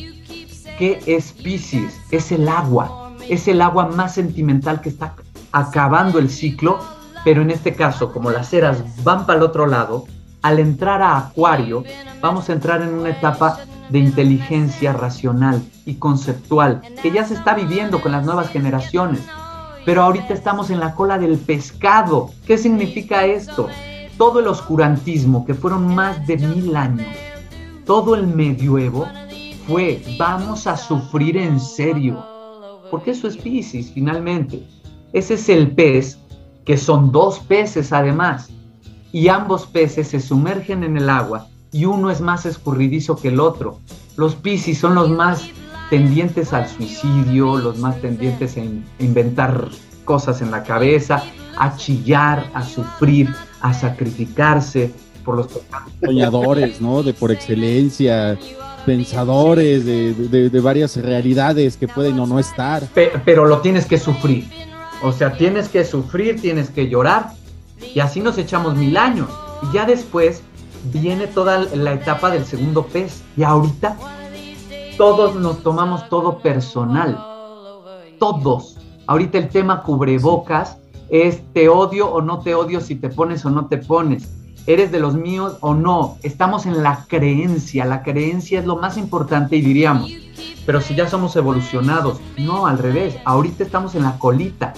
¿Qué es Pisces? Es el agua, es el agua más sentimental que está acabando el ciclo Pero en este caso, como las eras van para el otro lado, al entrar a Acuario, vamos a entrar en una etapa de inteligencia racional y conceptual que ya se está viviendo con las nuevas generaciones. Pero ahorita estamos en la cola del pescado. ¿Qué significa esto? Todo el oscurantismo, que fueron más de mil años, todo el medioevo, fue vamos a sufrir en serio. Porque eso es Pisces, finalmente. Ese es el pez, que son dos peces además. Y ambos peces se sumergen en el agua y uno es más escurridizo que el otro. Los Piscis son los más tendientes al suicidio, los más tendientes a in- inventar cosas en la cabeza, a chillar, a sufrir, a sacrificarse por los pecados. soñadores, ¿no? De por excelencia, pensadores de, de- de varias realidades que pueden o no estar. Pe- pero lo tienes que sufrir. O sea, tienes que sufrir, tienes que llorar. Y así nos echamos mil años. Y ya después viene toda la etapa del segundo pez. Y ahorita todos nos tomamos todo personal. Todos. Ahorita el tema cubrebocas es te odio o no te odio si te pones o no te pones. Eres de los míos o no. Estamos en la creencia. La creencia es lo más importante y diríamos, pero si ya somos evolucionados, no, al revés, ahorita estamos en la colita.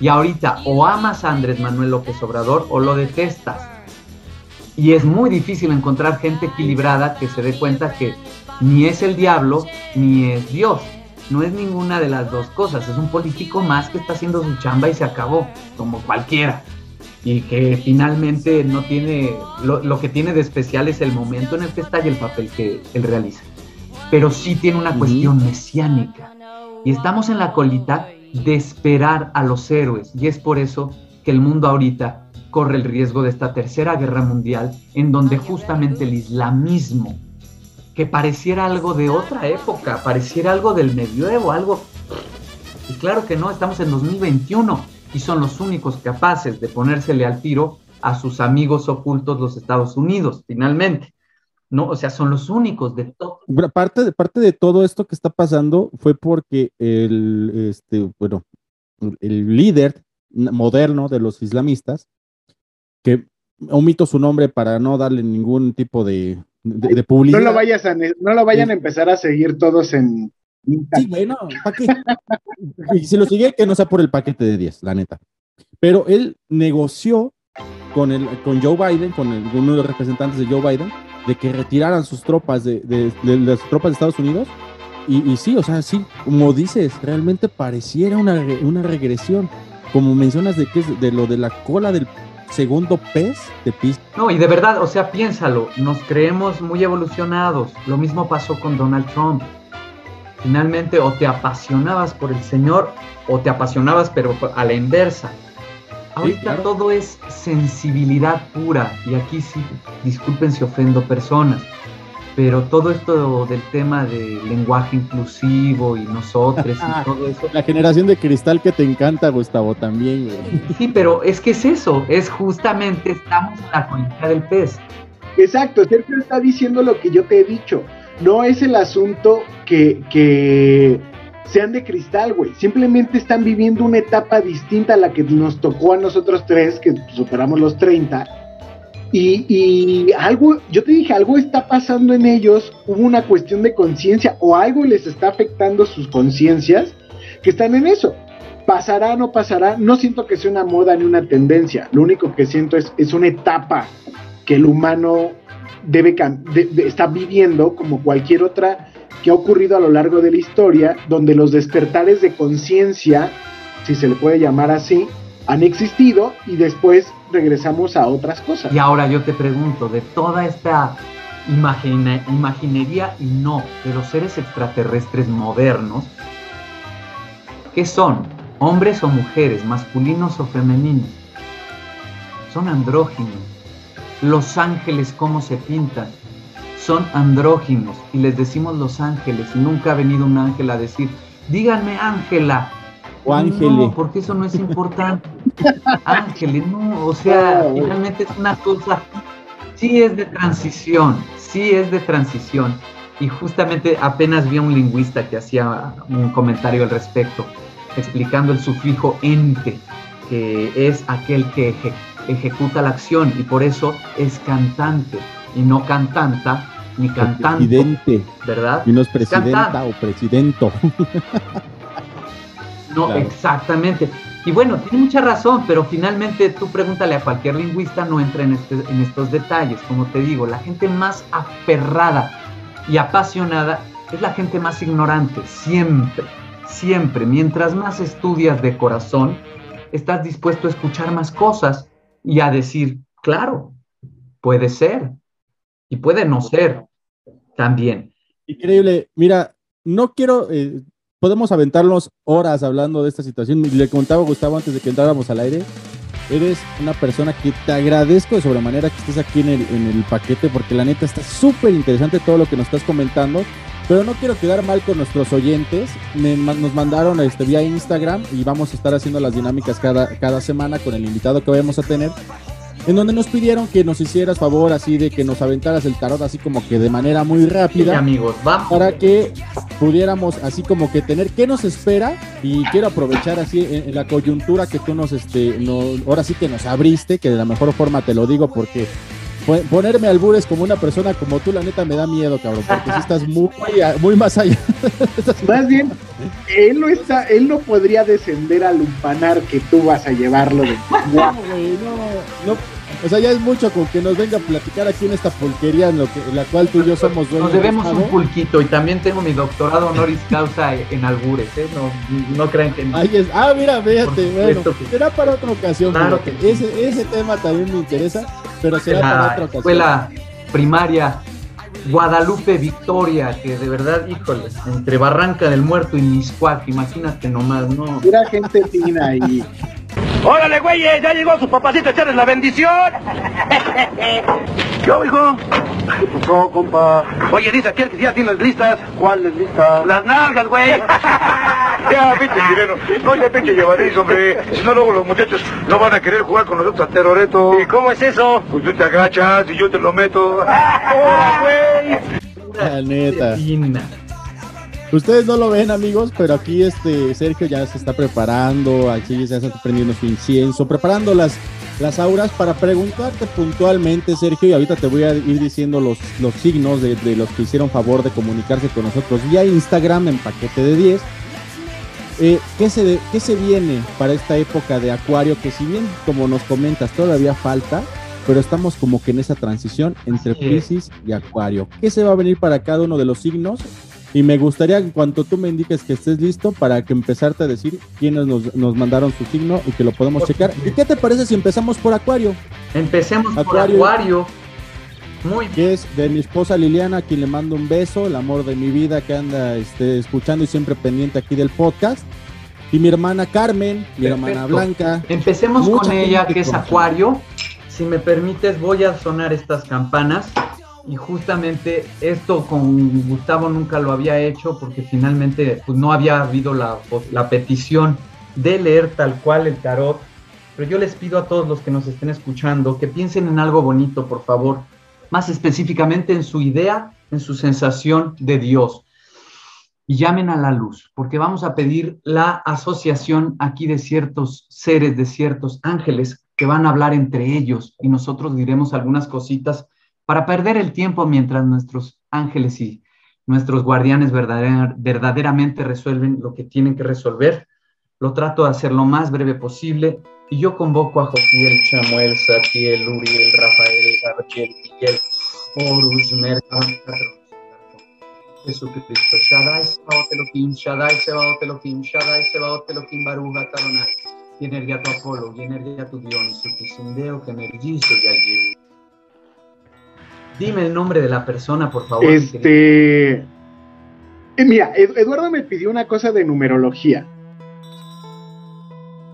Y ahorita o amas a Andrés Manuel López Obrador o lo detestas. Y es muy difícil encontrar gente equilibrada que se dé cuenta que ni es el diablo ni es Dios. No es ninguna de las dos cosas. Es un político más que está haciendo su chamba y se acabó, como cualquiera. Y que finalmente no tiene, lo, lo que tiene de especial es el momento en el que está y el papel que él realiza. Pero sí tiene una cuestión mesiánica. Y estamos en la colita de esperar a los héroes. Y es por eso que el mundo ahorita corre el riesgo de esta tercera guerra mundial, en donde justamente el islamismo, que pareciera algo de otra época, pareciera algo del medioevo, algo... Y claro que no, estamos en 2021 y son los únicos capaces de ponérsele al tiro a sus amigos ocultos los Estados Unidos, finalmente. ¿no? O sea, son los únicos de todo. Parte de, parte de todo esto que está pasando fue porque el, este, bueno, el líder moderno de los islamistas, que omito su nombre para no darle ningún tipo de, de, de No publicidad. lo vayas a, no lo vayan a empezar a seguir todos en. Sí, bueno, ¿para qué? *laughs* Y si lo sigue, que no sea por el paquete de 10, la neta. Pero él negoció con, el, con Joe Biden, con el- uno de los representantes de Joe Biden, de que retiraran sus tropas de, de- de las tropas de Estados Unidos. Y, y sí, o sea, sí, como dices, realmente pareciera una, una regresión. Como mencionas de que es de lo de la cola del segundo pez de pis. No, y de verdad, o sea, piénsalo, nos creemos muy evolucionados. Lo mismo pasó con Donald Trump. Finalmente, o te apasionabas por el Señor, o te apasionabas, pero a la inversa. Ahorita claro. todo es sensibilidad pura, y aquí sí, disculpen si ofendo personas, pero todo esto del tema de lenguaje inclusivo y nosotros y todo eso. La generación de cristal que te encanta, Gustavo, también. güey. Sí, pero es que es eso, es justamente estamos en la colita del pez. Exacto, Sergio está diciendo lo que yo te he dicho. No es el asunto que, que sean de cristal, güey. Simplemente están viviendo una etapa distinta a la que nos tocó a nosotros tres, que superamos los 30. Y, algo, yo te dije, algo está pasando en ellos, hubo una cuestión de conciencia o algo les está afectando sus conciencias que están en eso. Pasará, no pasará, no siento que sea una moda ni una tendencia, lo único que siento es, es una etapa que el humano debe de- está viviendo como cualquier otra que ha ocurrido a lo largo de la historia, donde los despertares de conciencia, si se le puede llamar así, han existido y después regresamos a otras cosas. Y ahora yo te pregunto, de toda esta imaginería y no de los seres extraterrestres modernos, ¿qué son? ¿Hombres o mujeres? ¿Masculinos o femeninos? Son andróginos. Los ángeles, ¿cómo se pintan? Son andróginos y les decimos los ángeles y nunca ha venido un ángel a decir, díganme Ángela. O Ángele. No, porque eso no es importante. *laughs* Ángeles, no, o sea, No, güey. realmente es una cosa, sí es de transición, sí es de transición. Y justamente apenas vi a un lingüista que hacía un comentario al respecto, explicando el sufijo ente. que es aquel que eje- ejecuta la acción y por eso es cantante y no cantanta ni cantante, Presidente. ¿verdad? Y no es Es presidenta o presidento. *laughs* No, Claro. exactamente. Y bueno, tiene mucha razón, pero finalmente tú pregúntale a cualquier lingüista, no entra en, este- en estos detalles. Como te digo, la gente más aferrada y apasionada es la gente más ignorante, siempre, siempre. Mientras más estudias de corazón, estás dispuesto a escuchar más cosas y a decir, claro, puede ser y puede no ser también. Increíble. Mira, no quiero. eh, podemos aventarnos horas hablando de esta situación. Le contaba a Gustavo antes de que entráramos al aire. Eres una persona que te agradezco de sobremanera que estés aquí en el, en el paquete, porque la neta está súper interesante todo lo que nos estás comentando. Pero no quiero quedar mal con nuestros oyentes. Me nos mandaron este, vía Instagram y vamos a estar haciendo las dinámicas cada, cada semana con el invitado que vayamos a tener. En donde nos pidieron que nos hicieras favor así de que nos aventaras el tarot así como que de manera muy rápida. Sí, amigos, vamos. Para que pudiéramos así como que tener qué nos espera y quiero aprovechar así en, en la coyuntura que tú nos, este, no, ahora sí que nos abriste, que de la mejor forma te lo digo porque po- ponerme albures como una persona como tú, la neta me da miedo, cabrón, porque si estás muy, muy más allá. *laughs* Más bien, él no está, él no podría descender al lumpanar que tú vas a llevarlo de *laughs* No, güey, no, no. O sea, ya es mucho con que nos venga a platicar aquí en esta pulquería en, lo que, en la cual tú y yo somos dueños. Nos debemos un pulquito y también tengo mi doctorado honoris causa en albures, ¿eh? No, no crean que... Ahí es. Ah, mira, fíjate, bueno, que- será para otra ocasión. Claro que ese, ese tema también me interesa, pero será para otra ocasión. escuela primaria Guadalupe Victoria, que de verdad, híjole, entre Barranca del Muerto y Miscuac, imagínate nomás, ¿no? Era gente fina y *laughs* Órale, güeyes, ya llegó su papacito a echarles la bendición. *laughs* ¿Qué hijo? ¿Qué pasó, compa? Oye, dice aquel que ya tiene las listas. ¿Cuáles listas? Las nalgas, güey. *laughs* Ya, pinche chileno. No, ya pinche llevadís, hombre. Si no, luego los muchachos no van a querer jugar con nosotros a teroreto. ¿Y cómo es eso? Pues tú te agachas y yo te lo meto. ¡Hola, *laughs* güey! La neta. Ustedes no lo ven, amigos, pero aquí este Sergio ya se está preparando, aquí ya se está prendiendo su incienso, preparando las, las auras para preguntarte puntualmente, Sergio, y ahorita te voy a ir diciendo los, los signos de, de los que hicieron favor de comunicarse con nosotros vía Instagram en paquete de 10. Eh, ¿qué, se de- ¿Qué se viene para esta época de Acuario? Que si bien, como nos comentas, todavía falta, pero estamos como que en esa transición entre. Pisces y Acuario. ¿Qué se va a venir para cada uno de los signos? Y me gustaría, en cuanto tú me indiques que estés listo, para que empezarte a decir quiénes nos, nos mandaron su signo y que lo podemos checar. ¿Y qué te parece si empezamos por Acuario? Empecemos Acuario. por Acuario. Muy Que es de mi esposa Liliana, a quien le mando un beso, el amor de mi vida que anda este, escuchando y siempre pendiente aquí del podcast. Y mi hermana Carmen, mi hermana Perfecto. Blanca. Empecemos con ella, que es Acuario. Si me permites, voy a sonar estas campanas. Y justamente esto con Gustavo nunca lo había hecho porque finalmente pues, no había habido la, la petición de leer tal cual el tarot. Pero yo les pido a todos los que nos estén escuchando que piensen en algo bonito, por favor. Más específicamente en su idea, en su sensación de Dios y llamen a la luz, porque vamos a pedir la asociación aquí de ciertos seres, de ciertos ángeles que van a hablar entre ellos y nosotros diremos algunas cositas para perder el tiempo mientras nuestros ángeles y nuestros guardianes verdader- verdaderamente resuelven lo que tienen que resolver. Lo trato de hacer lo más breve posible y yo convoco a Jofiel, Samuel, Satiel, Uriel, Rafael, Gabriel, Miguel, Horus, Mercado, Jesucristo. Shaddai Sebaot Elohim, Shaddai Sebaot Elohim, Shaddai Sebaot Elohim, Baruch Atadonai. Y energía tu Apolo, y energía tu Dios, y que energizo y allí. Dime el nombre de la persona, por favor. Este. eh, mira, Ed- Eduardo me pidió una cosa de numerología.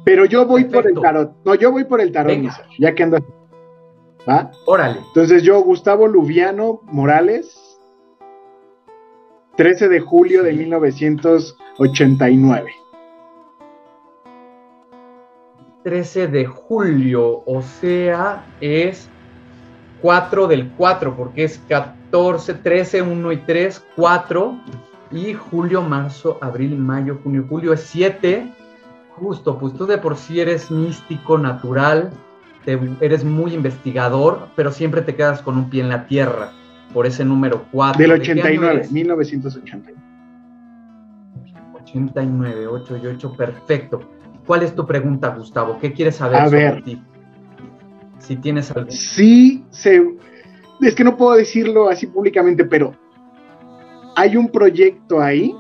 Pero yo voy por el tarot. No, yo voy por el tarot, ya que andas. ¿Va? Órale. Entonces yo, Gustavo Lubiano Morales, 13 de julio de 1989. 13 de julio, o sea, es 4 del 4, porque es 14, 13, 1 y 3, 4, y julio, marzo, abril, mayo, junio, julio es 7, Justo, pues tú de por sí eres místico, natural, te- eres muy investigador, pero siempre te quedas con un pie en la tierra, por ese número 4. Del 89, 1989. 89, 8 y 8, perfecto. ¿Cuál es tu pregunta, Gustavo? ¿Qué quieres saber A sobre ver. ti? Si tienes algo. Sí, se, es que no puedo decirlo así públicamente, pero hay un proyecto ahí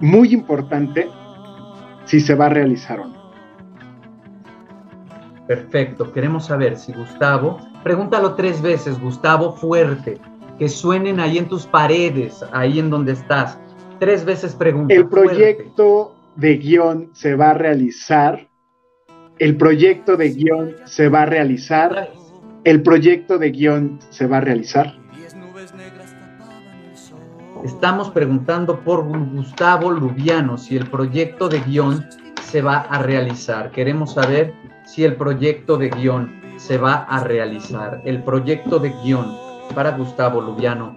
muy importante si se va a realizar o no. Perfecto, queremos saber si Gustavo, pregúntalo tres veces, Gustavo, fuerte, que suenen ahí en tus paredes, ahí en donde estás. Tres veces pregunta. El fuerte. proyecto de guion se va a realizar. El proyecto de guion se va a realizar. El proyecto de guion se va a realizar. Estamos preguntando por Gustavo Lubiano si el proyecto de guion se va a realizar. Queremos saber si el proyecto de guion se va a realizar. El proyecto de guion para Gustavo Lubiano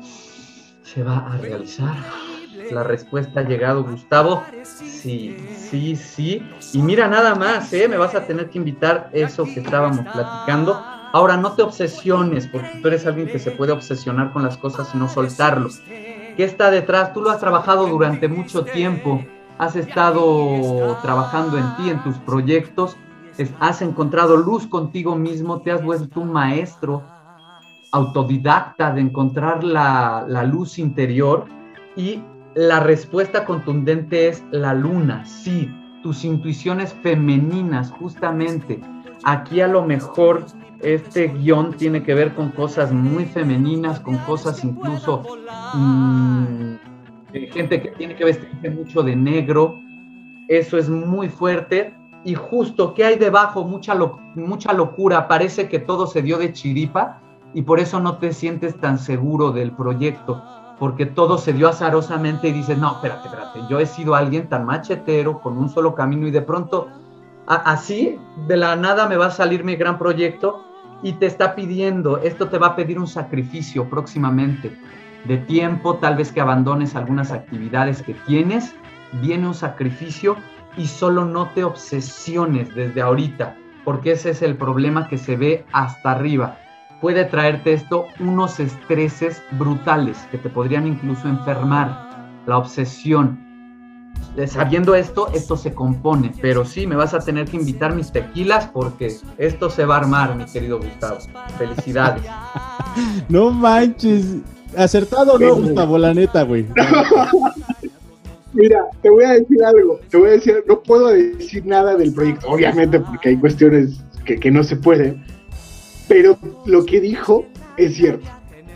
se va a realizar. La respuesta ha llegado, Gustavo. Sí, sí, sí. Y mira nada más, ¿eh? Me vas a tener que invitar eso que estábamos platicando. Ahora, no te obsesiones, porque tú eres alguien que se puede obsesionar con las cosas y no soltarlo. ¿Qué está detrás? Tú lo has trabajado durante mucho tiempo. Has estado trabajando en ti, en tus proyectos. has encontrado luz contigo mismo. Te has vuelto un maestro autodidacta de encontrar la, la luz interior. Y la respuesta contundente es la luna. Sí, tus intuiciones femeninas, justamente. Aquí a lo mejor este guion tiene que ver con cosas muy femeninas, con cosas incluso mm, gente que tiene que vestirse mucho de negro. Eso es muy fuerte. Y justo, ¿qué hay debajo? Mucha, lo- mucha locura. Parece que todo se dio de chiripa y por eso no te sientes tan seguro del proyecto. Porque todo se dio azarosamente y dices, no, espérate, espérate. Yo he sido alguien tan machetero, con un solo camino y de pronto así, de la nada me va a salir mi gran proyecto y te está pidiendo, esto te va a pedir un sacrificio próximamente de tiempo, tal vez que abandones algunas actividades que tienes, viene un sacrificio y solo no te obsesiones desde ahorita, porque ese es el problema que se ve hasta arriba. Puede traerte esto unos estreses brutales que te podrían incluso enfermar, la obsesión. Eh, Sabiendo esto, esto se compone, pero sí, me vas a tener que invitar mis tequilas porque esto se va a armar, mi querido Gustavo. Felicidades. *laughs* No manches. Acertado o no, Gustavo, la neta, güey. *laughs* Mira, te voy a decir algo. Te voy a decir, no puedo decir nada del proyecto, obviamente, porque hay cuestiones que, que no se pueden. Pero lo que dijo es cierto.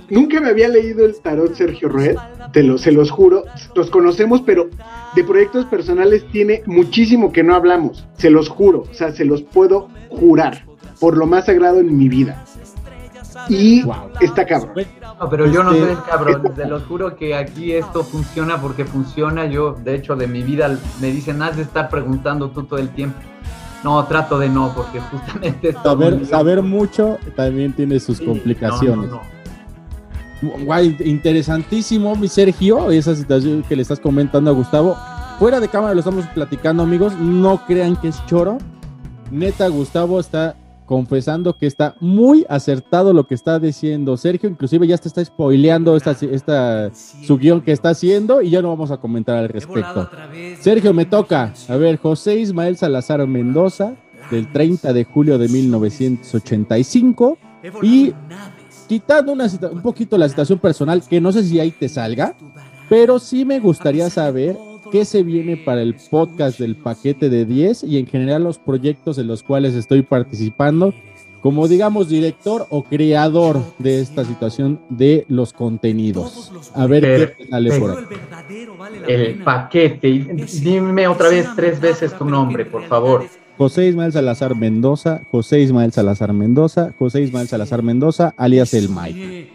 Nunca me había leído el tarot Sergio Roed, te lo, se los juro. Los conocemos, pero de proyectos personales tiene muchísimo que no hablamos. Se los juro, o sea, se los puedo jurar por lo más sagrado en mi vida. Y está cabrón. No, pero yo no Este, soy el cabrón, te lo juro que aquí esto funciona porque funciona. Yo, de hecho, de mi vida me dicen, has de estar preguntando tú todo el tiempo. No, trato de no, porque justamente Saber, saber mucho también tiene sus complicaciones. no, Guay, interesantísimo, mi Sergio, esa situación que le estás comentando a Gustavo. Fuera de cámara lo estamos platicando, amigos. No crean que es choro. Neta, Gustavo está confesando que está muy acertado lo que está diciendo Sergio. Inclusive ya te está spoileando esta, esta, su guion que está haciendo y ya no vamos a comentar al respecto. Sergio, me toca. A ver, José Ismael Salazar Mendoza, del 30 de julio de 1985. Y quitando una un poquito la situación personal, que no sé si ahí te salga, pero sí me gustaría saber qué se viene para el podcast del paquete de 10 y en general los proyectos en los cuales estoy participando como digamos director o creador de esta situación de los contenidos. A ver qué sale por ahí. El paquete. Dime otra vez tres veces tu nombre, por favor. José Ismael Salazar Mendoza, José Ismael Salazar Mendoza, José Ismael Salazar Mendoza, alias el Mike.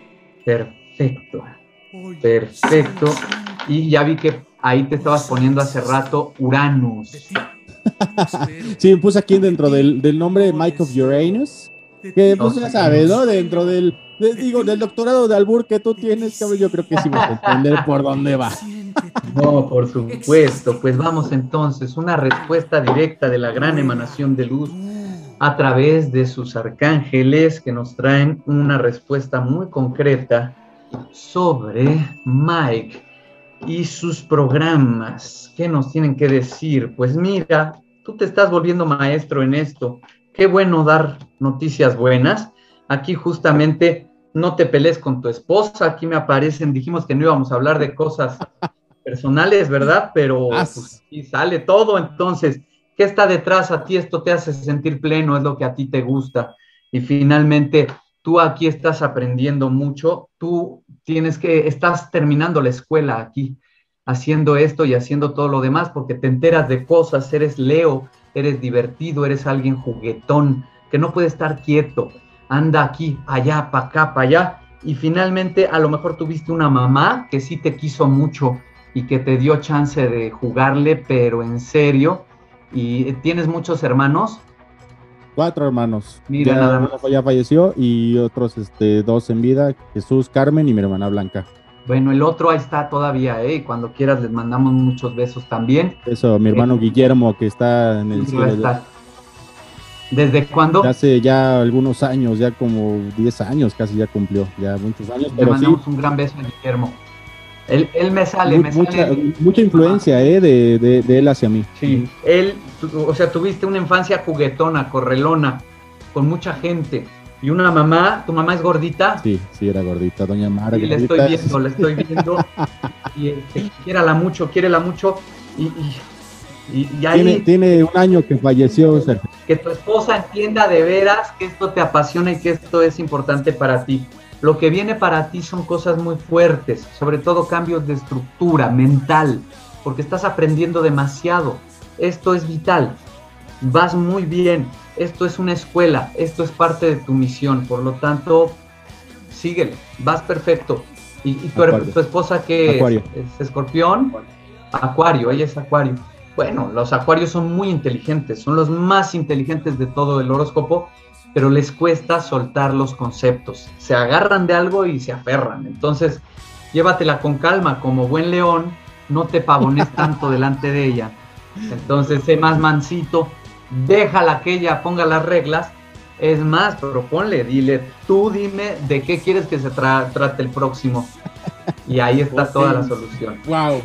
Perfecto. Perfecto. Y ya vi que ahí te estabas poniendo hace rato Uranus. *laughs* Sí, me puse aquí dentro del, del nombre de Mike of Uranus. Que pues ya sabes, ¿no? Dentro del, de- digo, del doctorado de Albur que tú tienes, cabrón, yo creo que sí vas a entender por dónde va. No, por supuesto. Pues vamos entonces, una respuesta directa de la gran emanación de luz a través de sus arcángeles que nos traen una respuesta muy concreta sobre Mike y sus programas. ¿Qué nos tienen que decir? Pues mira, tú te estás volviendo maestro en esto. Qué bueno dar noticias buenas. Aquí justamente no te pelees con tu esposa. Aquí me aparecen, dijimos que no íbamos a hablar de cosas *laughs* personales, ¿verdad? Pero pues, aquí sale todo. Entonces, ¿qué está detrás a ti? Esto te hace sentir pleno, es lo que a ti te gusta. Y finalmente, tú aquí estás aprendiendo mucho. Tú tienes que, estás terminando la escuela aquí, haciendo esto y haciendo todo lo demás, porque te enteras de cosas, eres Leo, eres divertido, eres alguien juguetón, que no puede estar quieto, anda aquí, allá, para acá, para allá, y finalmente a lo mejor tuviste una mamá que sí te quiso mucho y que te dio chance de jugarle, pero en serio, y tienes muchos hermanos. Cuatro hermanos. Mira, ya, nada uno ya falleció y otros este, dos en vida, Jesús, Carmen y mi hermana Blanca. Bueno, el otro ahí está todavía, ¿eh? Y cuando quieras les mandamos muchos besos también. Eso, mi hermano Guillermo que está en el cielo. ¿Desde cuándo? Hace ya algunos años, ya como 10 años casi ya cumplió, ya muchos años, Le pero sí, mandamos un gran beso a Guillermo. Él, él me sale, mu- me mucha, sale. mucha influencia eh, de, de- de él hacia mí. Sí, él, o sea, tuviste una infancia juguetona, correlona, con mucha gente. Y una mamá, tu mamá es gordita. Sí, sí, era gordita, doña Mara. Sí, la estoy viendo, la estoy viendo. y este, quiérala mucho, quiérela mucho. Y, y, y- y ahí Tiene, tiene un año que falleció, Sergio. que tu esposa entienda de veras que esto te apasiona y que esto es importante para ti. Lo que viene para ti son cosas muy fuertes, sobre todo cambios de estructura mental, porque estás aprendiendo demasiado. Esto es vital. Vas muy bien. Esto es una escuela. Esto es parte de tu misión. Por lo tanto, síguele. Vas perfecto. ¿Y, y tu, esposa que Acuario. es escorpión? Acuario, ella es acuario. Bueno, los acuarios son muy inteligentes, son los más inteligentes de todo el horóscopo, pero les cuesta soltar los conceptos. Se agarran de algo y se aferran. Entonces, llévatela con calma, como buen león, no te pavones *laughs* tanto delante de ella. Entonces, sé más mansito, déjala que ella ponga las reglas. Es más, proponle, dile, tú dime de qué quieres que se tra- trate el próximo. Y ahí está toda la solución. Wow.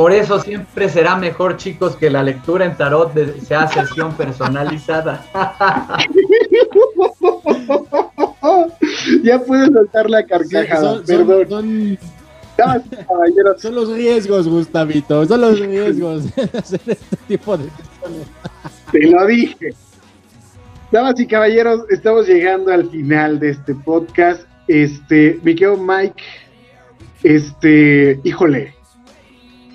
Por eso siempre será mejor, chicos, que la lectura en tarot de- sea sesión personalizada. *laughs* ya puedes soltar la carcajada, Son- son- perdón. son- *laughs* Son los riesgos, Gustavito, son los riesgos *laughs* de hacer este tipo de te lo dije. Damas y caballeros, estamos llegando al final de este podcast. Este, mi querido Mike, este, híjole,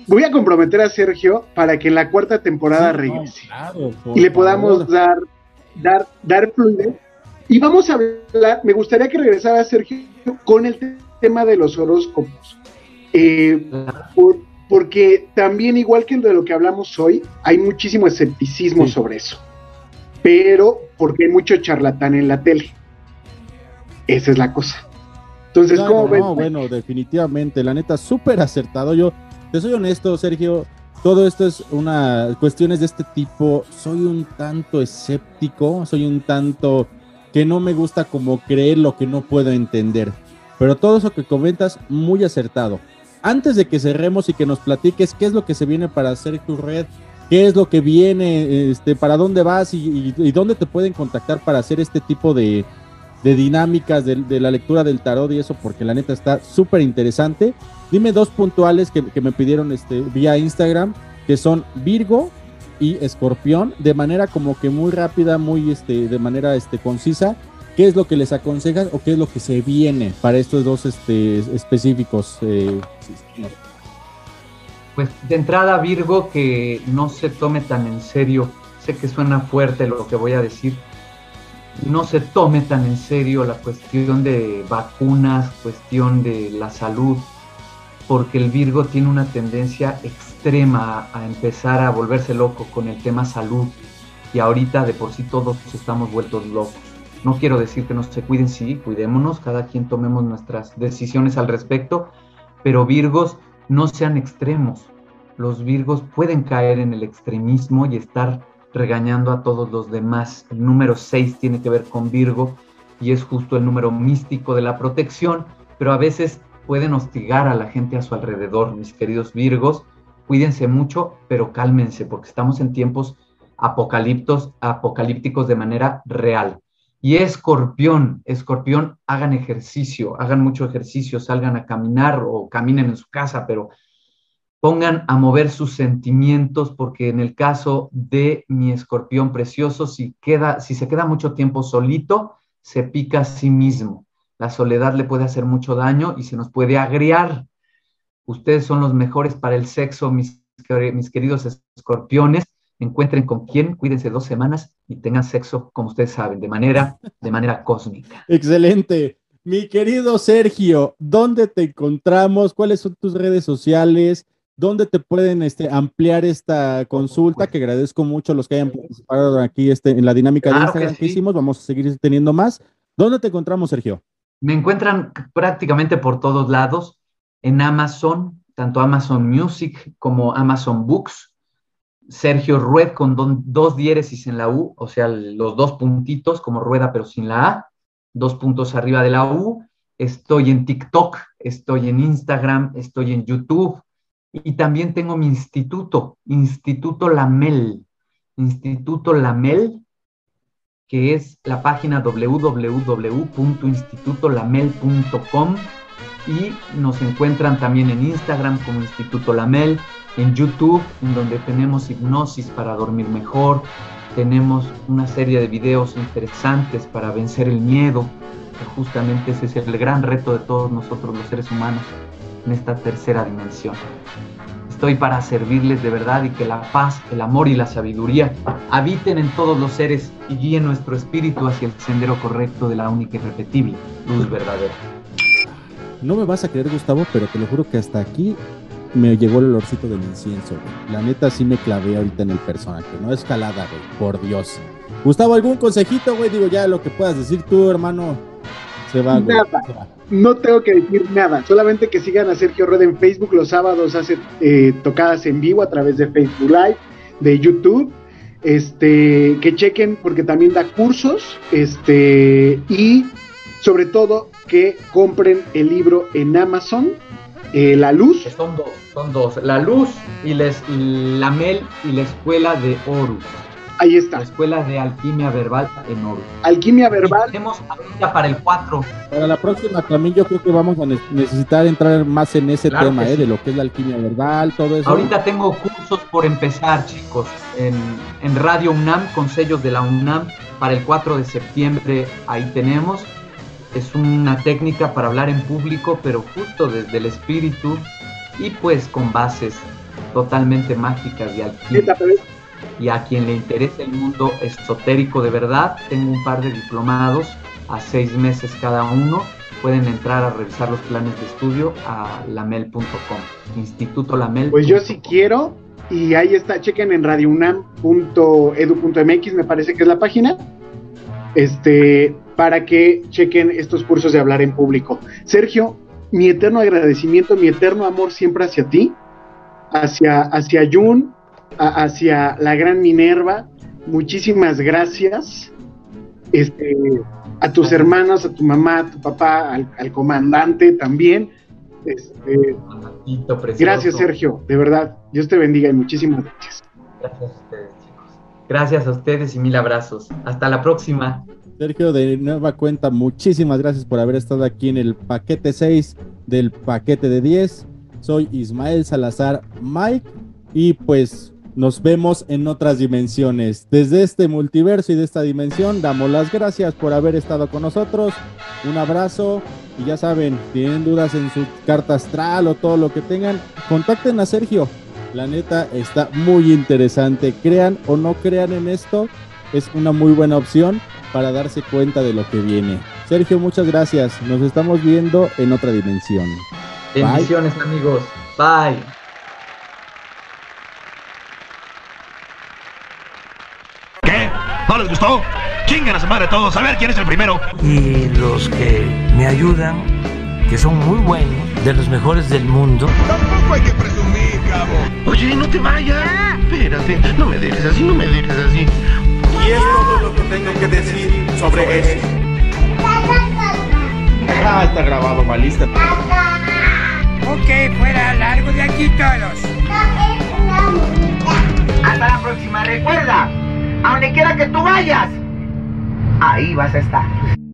voy a comprometer a Sergio para que en la cuarta temporada Sí, no, regrese claro, por y le podamos favor. dar, dar, dar fluidez. Y vamos a hablar, me gustaría que regresara Sergio con el te- tema de los horóscopos. Eh, por- porque también, igual que de lo que hablamos hoy, hay muchísimo escepticismo Sí. sobre eso. Pero porque hay mucho charlatán en la tele. Esa es la cosa. Entonces, Claro, ¿cómo ves? no, bueno, definitivamente, la neta, súper acertado. Yo te soy honesto, Sergio. Todo esto es una cuestiones de este tipo. Soy un tanto escéptico, soy un tanto que no me gusta como creer lo que no puedo entender. Pero todo eso que comentas, muy acertado. Antes de que cerremos y que nos platiques qué es lo que se viene para hacer tu red, qué es lo que viene, este, para dónde vas y, dónde te pueden contactar para hacer este tipo de, de dinámicas de, de la lectura del tarot y eso, porque la neta está súper interesante. Dime dos puntuales que, me pidieron este, vía Instagram, que son Virgo y Escorpión, de manera como que muy rápida, muy este, de manera este, concisa. ¿Qué es lo que les aconsejas o qué es lo que se viene para estos dos este, específicos? eh, Pues de entrada, Virgo, que no se tome tan en serio. Sé que suena fuerte lo que voy a decir. No se tome tan en serio la cuestión de vacunas, cuestión de la salud, porque el Virgo tiene una tendencia extrema a, empezar a volverse loco con el tema salud. Y ahorita de por sí todos estamos vueltos locos. No quiero decir que no se cuiden, sí, cuidémonos, cada quien tomemos nuestras decisiones al respecto, pero Virgos, no sean extremos. Los Virgos pueden caer en el extremismo y estar regañando a todos los demás. El número 6 tiene que ver con Virgo y es justo el número místico de la protección, pero a veces pueden hostigar a la gente a su alrededor, mis queridos Virgos. Cuídense mucho, pero cálmense, porque estamos en tiempos apocaliptos, apocalípticos de manera real. Y escorpión, escorpión, hagan ejercicio, hagan mucho ejercicio, salgan a caminar o caminen en su casa, pero pongan a mover sus sentimientos, porque en el caso de mi escorpión precioso, si, queda, si se queda mucho tiempo solito, se pica a sí mismo. La soledad le puede hacer mucho daño y se nos puede agriar. Ustedes son los mejores para el sexo, mis, mis queridos escorpiones. Encuentren con quién, cuídense dos semanas y tengan sexo, como ustedes saben, de manera, de manera cósmica. Excelente. Mi querido Sergio, ¿dónde te encontramos? ¿Cuáles son tus redes sociales? ¿Dónde te pueden este, ampliar esta consulta? Que agradezco mucho a los que hayan participado aquí este, en la dinámica de Instagram que que sí. hicimos. Vamos a seguir teniendo más. ¿Dónde te encontramos, Sergio? Me encuentran prácticamente por todos lados, en Amazon, tanto Amazon Music como Amazon Books. Sergio Rued con dos diéresis en la U, o sea, los dos puntitos como rueda pero sin la A, dos puntos arriba de la U. Estoy en TikTok, estoy en Instagram, estoy en YouTube y también tengo mi instituto, Instituto Lamel. Instituto Lamel, que es la página www.institutolamel.com y nos encuentran también en Instagram como Instituto Lamel, en YouTube, en donde tenemos hipnosis para dormir mejor, tenemos una serie de videos interesantes para vencer el miedo, que justamente ese es el gran reto de todos nosotros los seres humanos en esta tercera dimensión. Estoy para servirles de verdad y que la paz, el amor y la sabiduría habiten en todos los seres y guíen nuestro espíritu hacia el sendero correcto de la única y repetible luz verdadera. No me vas a creer, Gustavo, pero te lo juro que hasta aquí me llegó el olorcito del incienso, güey. La neta sí me clavé ahorita en el personaje, no escalada, güey, por Dios. Gustavo, ¿algún consejito, güey? Digo, ya lo que puedas decir tú, hermano, se va, güey. Nada. se va. No tengo que decir nada, solamente que sigan a Sergio Red en Facebook. Los sábados hace eh, tocadas en vivo a través de Facebook Live, de YouTube. Este, que chequen porque también da cursos. Este, y sobre todo que compren el libro en Amazon, eh, La Luz. Son dos, son dos. La luz y les, la Mel y la escuela de Horus. Ahí está. La escuela de alquimia verbal en Horus. Alquimia verbal. tenemos ahorita para el 4. Para la próxima también yo creo que vamos a ne- necesitar entrar más en ese Claro tema, ¿eh? sí. De lo que es la alquimia verbal, todo eso. Ahorita tengo cursos por empezar, chicos, en, en Radio UNAM con sellos de la UNAM para el 4 de septiembre. Ahí tenemos. Es una técnica para hablar en público, pero justo desde el espíritu y pues con bases totalmente mágicas de alquimia. Y a quien le interese el mundo esotérico de verdad, tengo un par de diplomados a seis meses cada uno. Pueden entrar a revisar los planes de estudio a lamel.com, Instituto Lamel. Pues yo sí quiero. Y ahí está, chequen en radiounam.edu.mx, me parece que es la página. Este, para que chequen estos cursos de hablar en público. Sergio, mi eterno agradecimiento, mi eterno amor siempre hacia ti, hacia, hacia Jun, hacia la gran Minerva. Muchísimas gracias. Este, a tus hermanos, a tu mamá, a tu papá, al, al comandante también. Este. Gracias, Sergio, de verdad. Dios te bendiga y muchísimas gracias. Gracias a ustedes, chicos. Gracias a ustedes y mil abrazos. Hasta la próxima. Sergio, de nueva cuenta, muchísimas gracias por haber estado aquí en el paquete 6 del paquete de 10. Soy Ismael Salazar Mike y pues nos vemos en otras dimensiones. Desde este multiverso y de esta dimensión, damos las gracias por haber estado con nosotros. Un abrazo y ya saben, tienen dudas en su carta astral o todo lo que tengan, contacten a Sergio. La neta está muy interesante. Crean o no crean en esto, es una muy buena opción para darse cuenta de lo que viene. Sergio, muchas gracias. Nos estamos viendo en otra dimensión. Bendiciones, amigos. Bye. ¿Qué? ¿No les gustó? Chinguen a su madre todos, a ver quién es el primero. Y los que me ayudan, que son muy buenos, de los mejores del mundo. Tampoco hay que presumir, cabo. Oye, no te vayas. Espérate, no me dejes así, no me dejes así. Y es todo lo que tengo que decir sobre eso. Ah, está grabado, malista. Ok, fuera, largo de aquí todos. Hasta la próxima, recuerda, a donde quiera que tú vayas, ahí vas a estar.